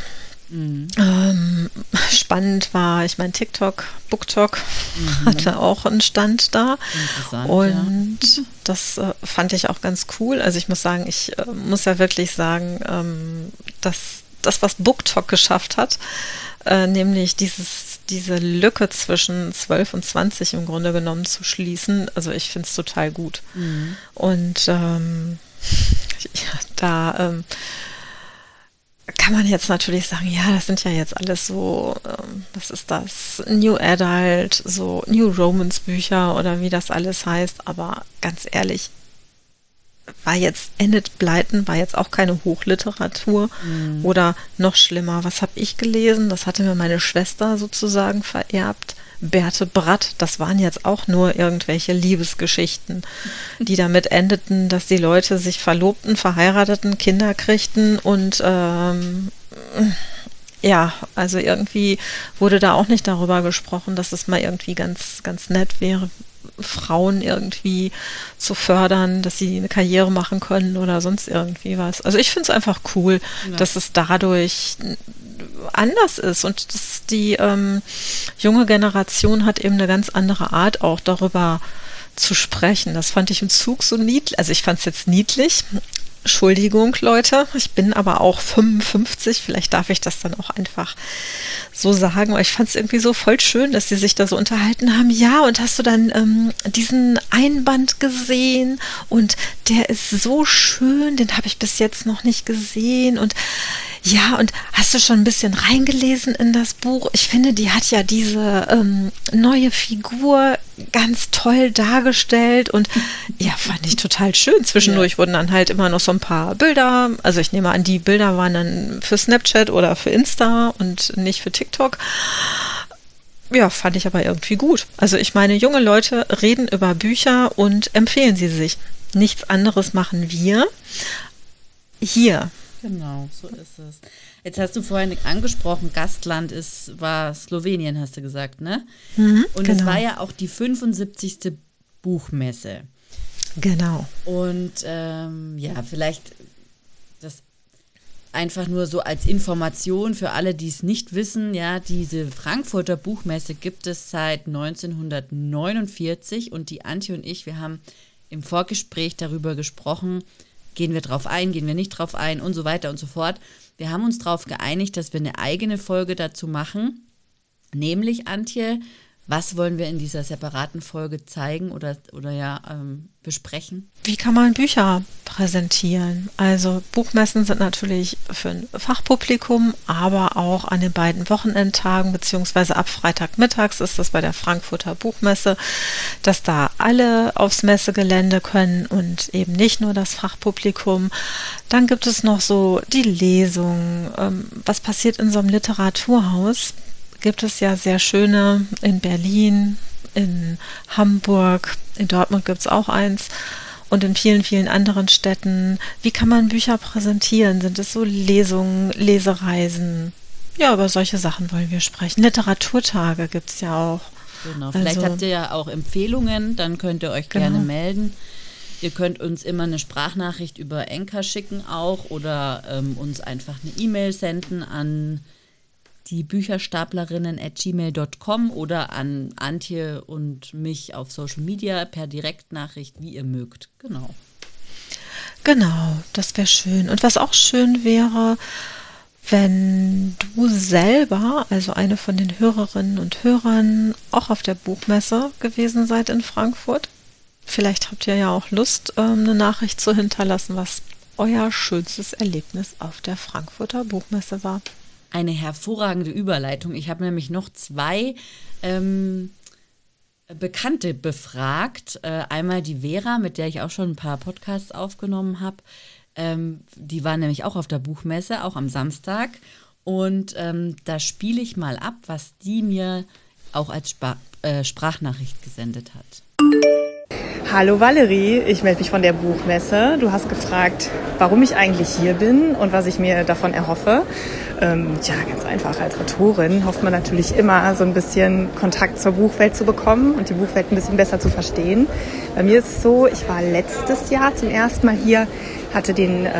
Mhm. Ähm, spannend war, ich meine, TikTok, BookTok mhm. hatte auch einen Stand da. Und ja. das äh, fand ich auch ganz cool. Also ich muss sagen, ich äh, muss ja wirklich sagen, ähm, dass das, was BookTok geschafft hat, äh, nämlich dieses, diese Lücke zwischen 12 und 20 im Grunde genommen zu schließen, also ich finde es total gut. Mhm. Und ähm, ja, da ähm, kann man jetzt natürlich sagen, ja, das sind ja jetzt alles so, ähm, was ist das, New Adult, so New Romance Bücher oder wie das alles heißt, aber ganz ehrlich, war jetzt Enid Blyton, war jetzt auch keine Hochliteratur mhm. oder noch schlimmer, was habe ich gelesen? Das hatte mir meine Schwester sozusagen vererbt. Berthe Bratt, das waren jetzt auch nur irgendwelche Liebesgeschichten, die damit endeten, dass die Leute sich verlobten, verheirateten, Kinder kriegten und ähm, ja, also irgendwie wurde da auch nicht darüber gesprochen, dass es mal irgendwie ganz, ganz nett wäre, Frauen irgendwie zu fördern, dass sie eine Karriere machen können oder sonst irgendwie was. Also ich finde es einfach cool, ja. dass es dadurch anders ist und dass die ähm, junge Generation hat eben eine ganz andere Art auch darüber zu sprechen. Das fand ich im Zug so niedlich. Also ich fand es jetzt niedlich. Entschuldigung, Leute. Ich bin aber auch 55. Vielleicht darf ich das dann auch einfach so sagen. Aber ich fand es irgendwie so voll schön, dass sie sich da so unterhalten haben. Ja, und hast du dann ähm, diesen Einband gesehen? Und der ist so schön. Den habe ich bis jetzt noch nicht gesehen. Und ja, und hast du schon ein bisschen reingelesen in das Buch? Ich finde, die hat ja diese ähm, neue Figur ganz toll dargestellt und ja, fand ich total schön. Zwischendurch ja. wurden dann halt immer noch so ein paar Bilder, also ich nehme an, die Bilder waren dann für Snapchat oder für Insta und nicht für TikTok. Ja, fand ich aber irgendwie gut. Also ich meine, junge Leute reden über Bücher und empfehlen sie sich. Nichts anderes machen wir. Hier Genau, so ist es. Jetzt hast du vorhin angesprochen, Gastland ist, war Slowenien, hast du gesagt, ne? Mhm, Und genau. es war ja auch die 75. Buchmesse. Genau. Und ähm, ja, vielleicht das einfach nur so als Information für alle, die es nicht wissen, ja, diese Frankfurter Buchmesse gibt es seit 1949 und die Antje und ich, wir haben im Vorgespräch darüber gesprochen, Gehen wir drauf ein, gehen wir nicht drauf ein und so weiter und so fort. Wir haben uns darauf geeinigt, dass wir eine eigene Folge dazu machen. Nämlich, Antje, Was wollen wir in dieser separaten Folge zeigen oder, oder ja ähm, besprechen? Wie kann man Bücher präsentieren? Also Buchmessen sind natürlich für ein Fachpublikum, aber auch an den beiden Wochenendtagen beziehungsweise ab Freitagmittags ist das bei der Frankfurter Buchmesse, dass da alle aufs Messegelände können und eben nicht nur das Fachpublikum. Dann gibt es noch so die Lesung. Ähm, was passiert in so einem Literaturhaus? Gibt es ja sehr schöne in Berlin, in Hamburg, in Dortmund gibt es auch eins und in vielen, vielen anderen Städten. Wie kann man Bücher präsentieren? Sind es so Lesungen, Lesereisen? Ja, über solche Sachen wollen wir sprechen. Literaturtage gibt es ja auch. Genau, vielleicht also, habt ihr ja auch Empfehlungen, dann könnt ihr euch genau. gerne melden. Ihr könnt uns immer eine Sprachnachricht über Enker schicken auch oder ähm, uns einfach eine E-Mail senden an die Bücherstaplerinnen at gmail.com oder an Antje und mich auf Social Media per Direktnachricht, wie ihr mögt. Genau. Genau, das wäre schön. Und was auch schön wäre, wenn du selber, also eine von den Hörerinnen und Hörern, auch auf der Buchmesse gewesen seid in Frankfurt. Vielleicht habt ihr ja auch Lust, ähm, eine Nachricht zu hinterlassen, was euer schönstes Erlebnis auf der Frankfurter Buchmesse war eine hervorragende Überleitung. Ich habe nämlich noch zwei ähm, Bekannte befragt. Äh, einmal die Vera, mit der ich auch schon ein paar Podcasts aufgenommen habe. Ähm, die war nämlich auch auf der Buchmesse, auch am Samstag. Und ähm, da spiele ich mal ab, was die mir auch als Sp äh, Sprachnachricht gesendet hat. Hallo Valerie, ich melde mich von der Buchmesse. Du hast gefragt, warum ich eigentlich hier bin und was ich mir davon erhoffe. Ähm, ja, ganz einfach. Als Autorin hofft man natürlich immer, so ein bisschen Kontakt zur Buchwelt zu bekommen und die Buchwelt ein bisschen besser zu verstehen. Bei mir ist es so, ich war letztes Jahr zum ersten Mal hier, hatte den äh,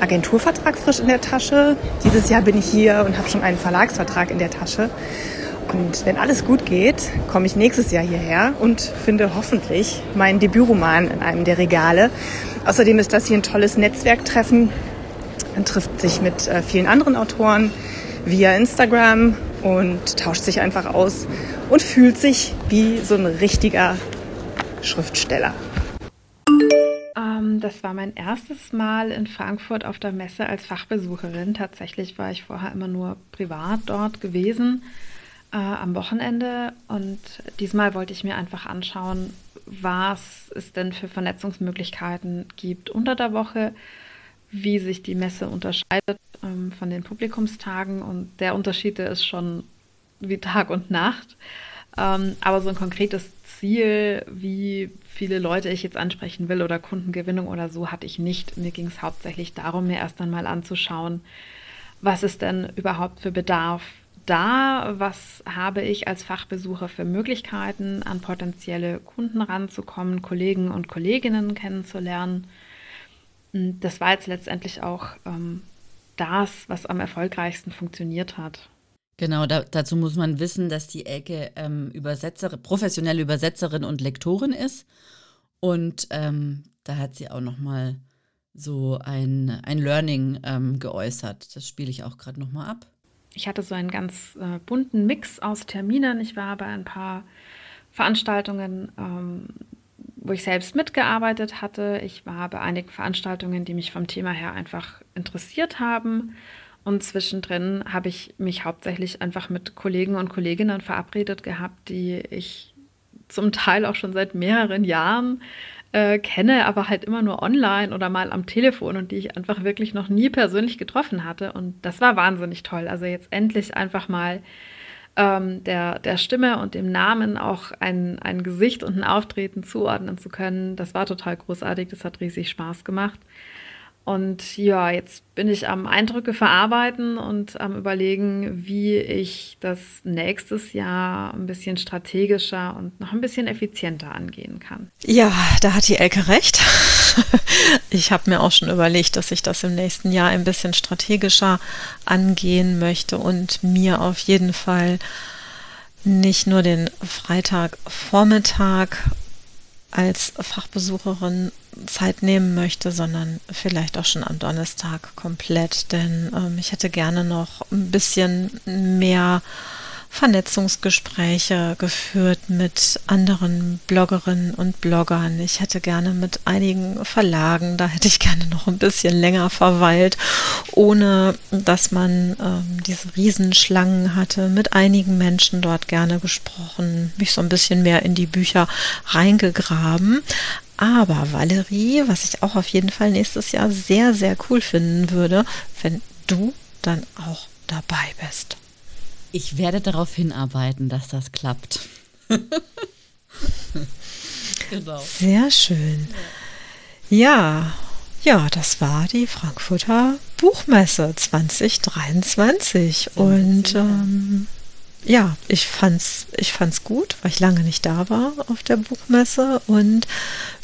Agenturvertrag frisch in der Tasche. Dieses Jahr bin ich hier und habe schon einen Verlagsvertrag in der Tasche. Und wenn alles gut geht, komme ich nächstes Jahr hierher und finde hoffentlich meinen Debütroman in einem der Regale. Außerdem ist das hier ein tolles Netzwerktreffen. Man trifft sich mit äh, vielen anderen Autoren via Instagram und tauscht sich einfach aus und fühlt sich wie so ein richtiger Schriftsteller. Ähm, das war mein erstes Mal in Frankfurt auf der Messe als Fachbesucherin. Tatsächlich war ich vorher immer nur privat dort gewesen äh, am Wochenende und diesmal wollte ich mir einfach anschauen, was es denn für Vernetzungsmöglichkeiten gibt unter der Woche, wie sich die Messe unterscheidet ähm, von den Publikumstagen und der Unterschied der ist schon wie Tag und Nacht. Ähm, aber so ein konkretes Ziel, wie viele Leute ich jetzt ansprechen will oder Kundengewinnung oder so, hatte ich nicht. Mir ging es hauptsächlich darum, mir erst einmal anzuschauen, was ist denn überhaupt für Bedarf da, was habe ich als Fachbesucher für Möglichkeiten, an potenzielle Kunden ranzukommen, Kollegen und Kolleginnen kennenzulernen. Das war jetzt letztendlich auch ähm, das, was am erfolgreichsten funktioniert hat. Genau, da, dazu muss man wissen, dass die Elke ähm, Übersetzerin, professionelle Übersetzerin und Lektorin ist. Und ähm, da hat sie auch noch mal so ein, ein Learning ähm, geäußert. Das spiele ich auch gerade noch mal ab ich hatte so einen ganz äh, bunten Mix aus Terminen. Ich war bei ein paar Veranstaltungen, ähm, wo ich selbst mitgearbeitet hatte. Ich war bei einigen Veranstaltungen, die mich vom Thema her einfach interessiert haben. Und zwischendrin habe ich mich hauptsächlich einfach mit Kollegen und Kolleginnen verabredet gehabt, die ich zum Teil auch schon seit mehreren Jahren äh, kenne, aber halt immer nur online oder mal am Telefon und die ich einfach wirklich noch nie persönlich getroffen hatte. Und das war wahnsinnig toll. Also jetzt endlich einfach mal ähm, der, der Stimme und dem Namen auch ein, ein Gesicht und ein Auftreten zuordnen zu können, das war total großartig. Das hat riesig Spaß gemacht. Und ja, jetzt bin ich am Eindrücke verarbeiten und am Überlegen, wie ich das nächstes Jahr ein bisschen strategischer und noch ein bisschen effizienter angehen kann. Ja, da hat die Elke recht. Ich habe mir auch schon überlegt, dass ich das im nächsten Jahr ein bisschen strategischer angehen möchte und mir auf jeden Fall nicht nur den Freitagvormittag als Fachbesucherin Zeit nehmen möchte, sondern vielleicht auch schon am Donnerstag komplett. Denn ähm, ich hätte gerne noch ein bisschen mehr Vernetzungsgespräche geführt mit anderen Bloggerinnen und Bloggern. Ich hätte gerne mit einigen Verlagen, da hätte ich gerne noch ein bisschen länger verweilt, ohne dass man ähm, diese Riesenschlangen hatte. Mit einigen Menschen dort gerne gesprochen, mich so ein bisschen mehr in die Bücher reingegraben. Aber Valerie, was ich auch auf jeden Fall nächstes Jahr sehr, sehr cool finden würde, wenn du dann auch dabei bist. Ich werde darauf hinarbeiten, dass das klappt. genau. Sehr schön. Ja, ja, das war die Frankfurter Buchmesse 2023. Und ähm, ja, ich fand's, ich fand's gut, weil ich lange nicht da war auf der Buchmesse und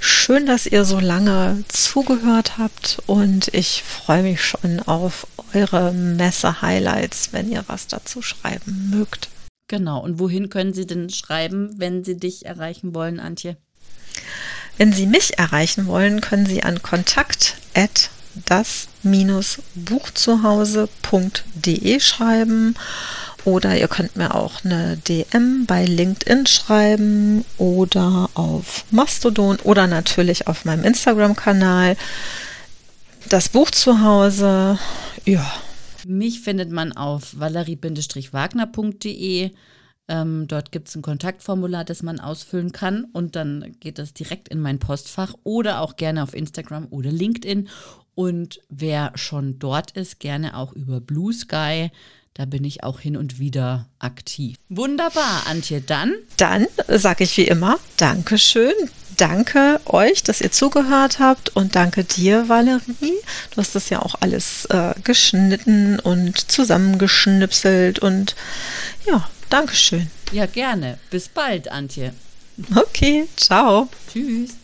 schön, dass ihr so lange zugehört habt und ich freue mich schon auf eure Messe-Highlights, wenn ihr was dazu schreiben mögt. Genau. Und wohin können Sie denn schreiben, wenn Sie dich erreichen wollen, Antje? Wenn Sie mich erreichen wollen, können Sie an kontakt das-buchzuhause.de schreiben oder ihr könnt mir auch eine DM bei LinkedIn schreiben oder auf Mastodon oder natürlich auf meinem Instagram-Kanal. Das Buch zu Hause, ja. Mich findet man auf valerie-wagner.de. Ähm, dort gibt es ein Kontaktformular, das man ausfüllen kann und dann geht das direkt in mein Postfach oder auch gerne auf Instagram oder LinkedIn. Und wer schon dort ist, gerne auch über Blue Sky. Da bin ich auch hin und wieder aktiv. Wunderbar, Antje. Dann? Dann sage ich wie immer Dankeschön. Danke euch, dass ihr zugehört habt und danke dir, Valerie. Du hast das ja auch alles äh, geschnitten und zusammengeschnipselt und ja, Dankeschön. Ja, gerne. Bis bald, Antje. Okay, ciao. Tschüss.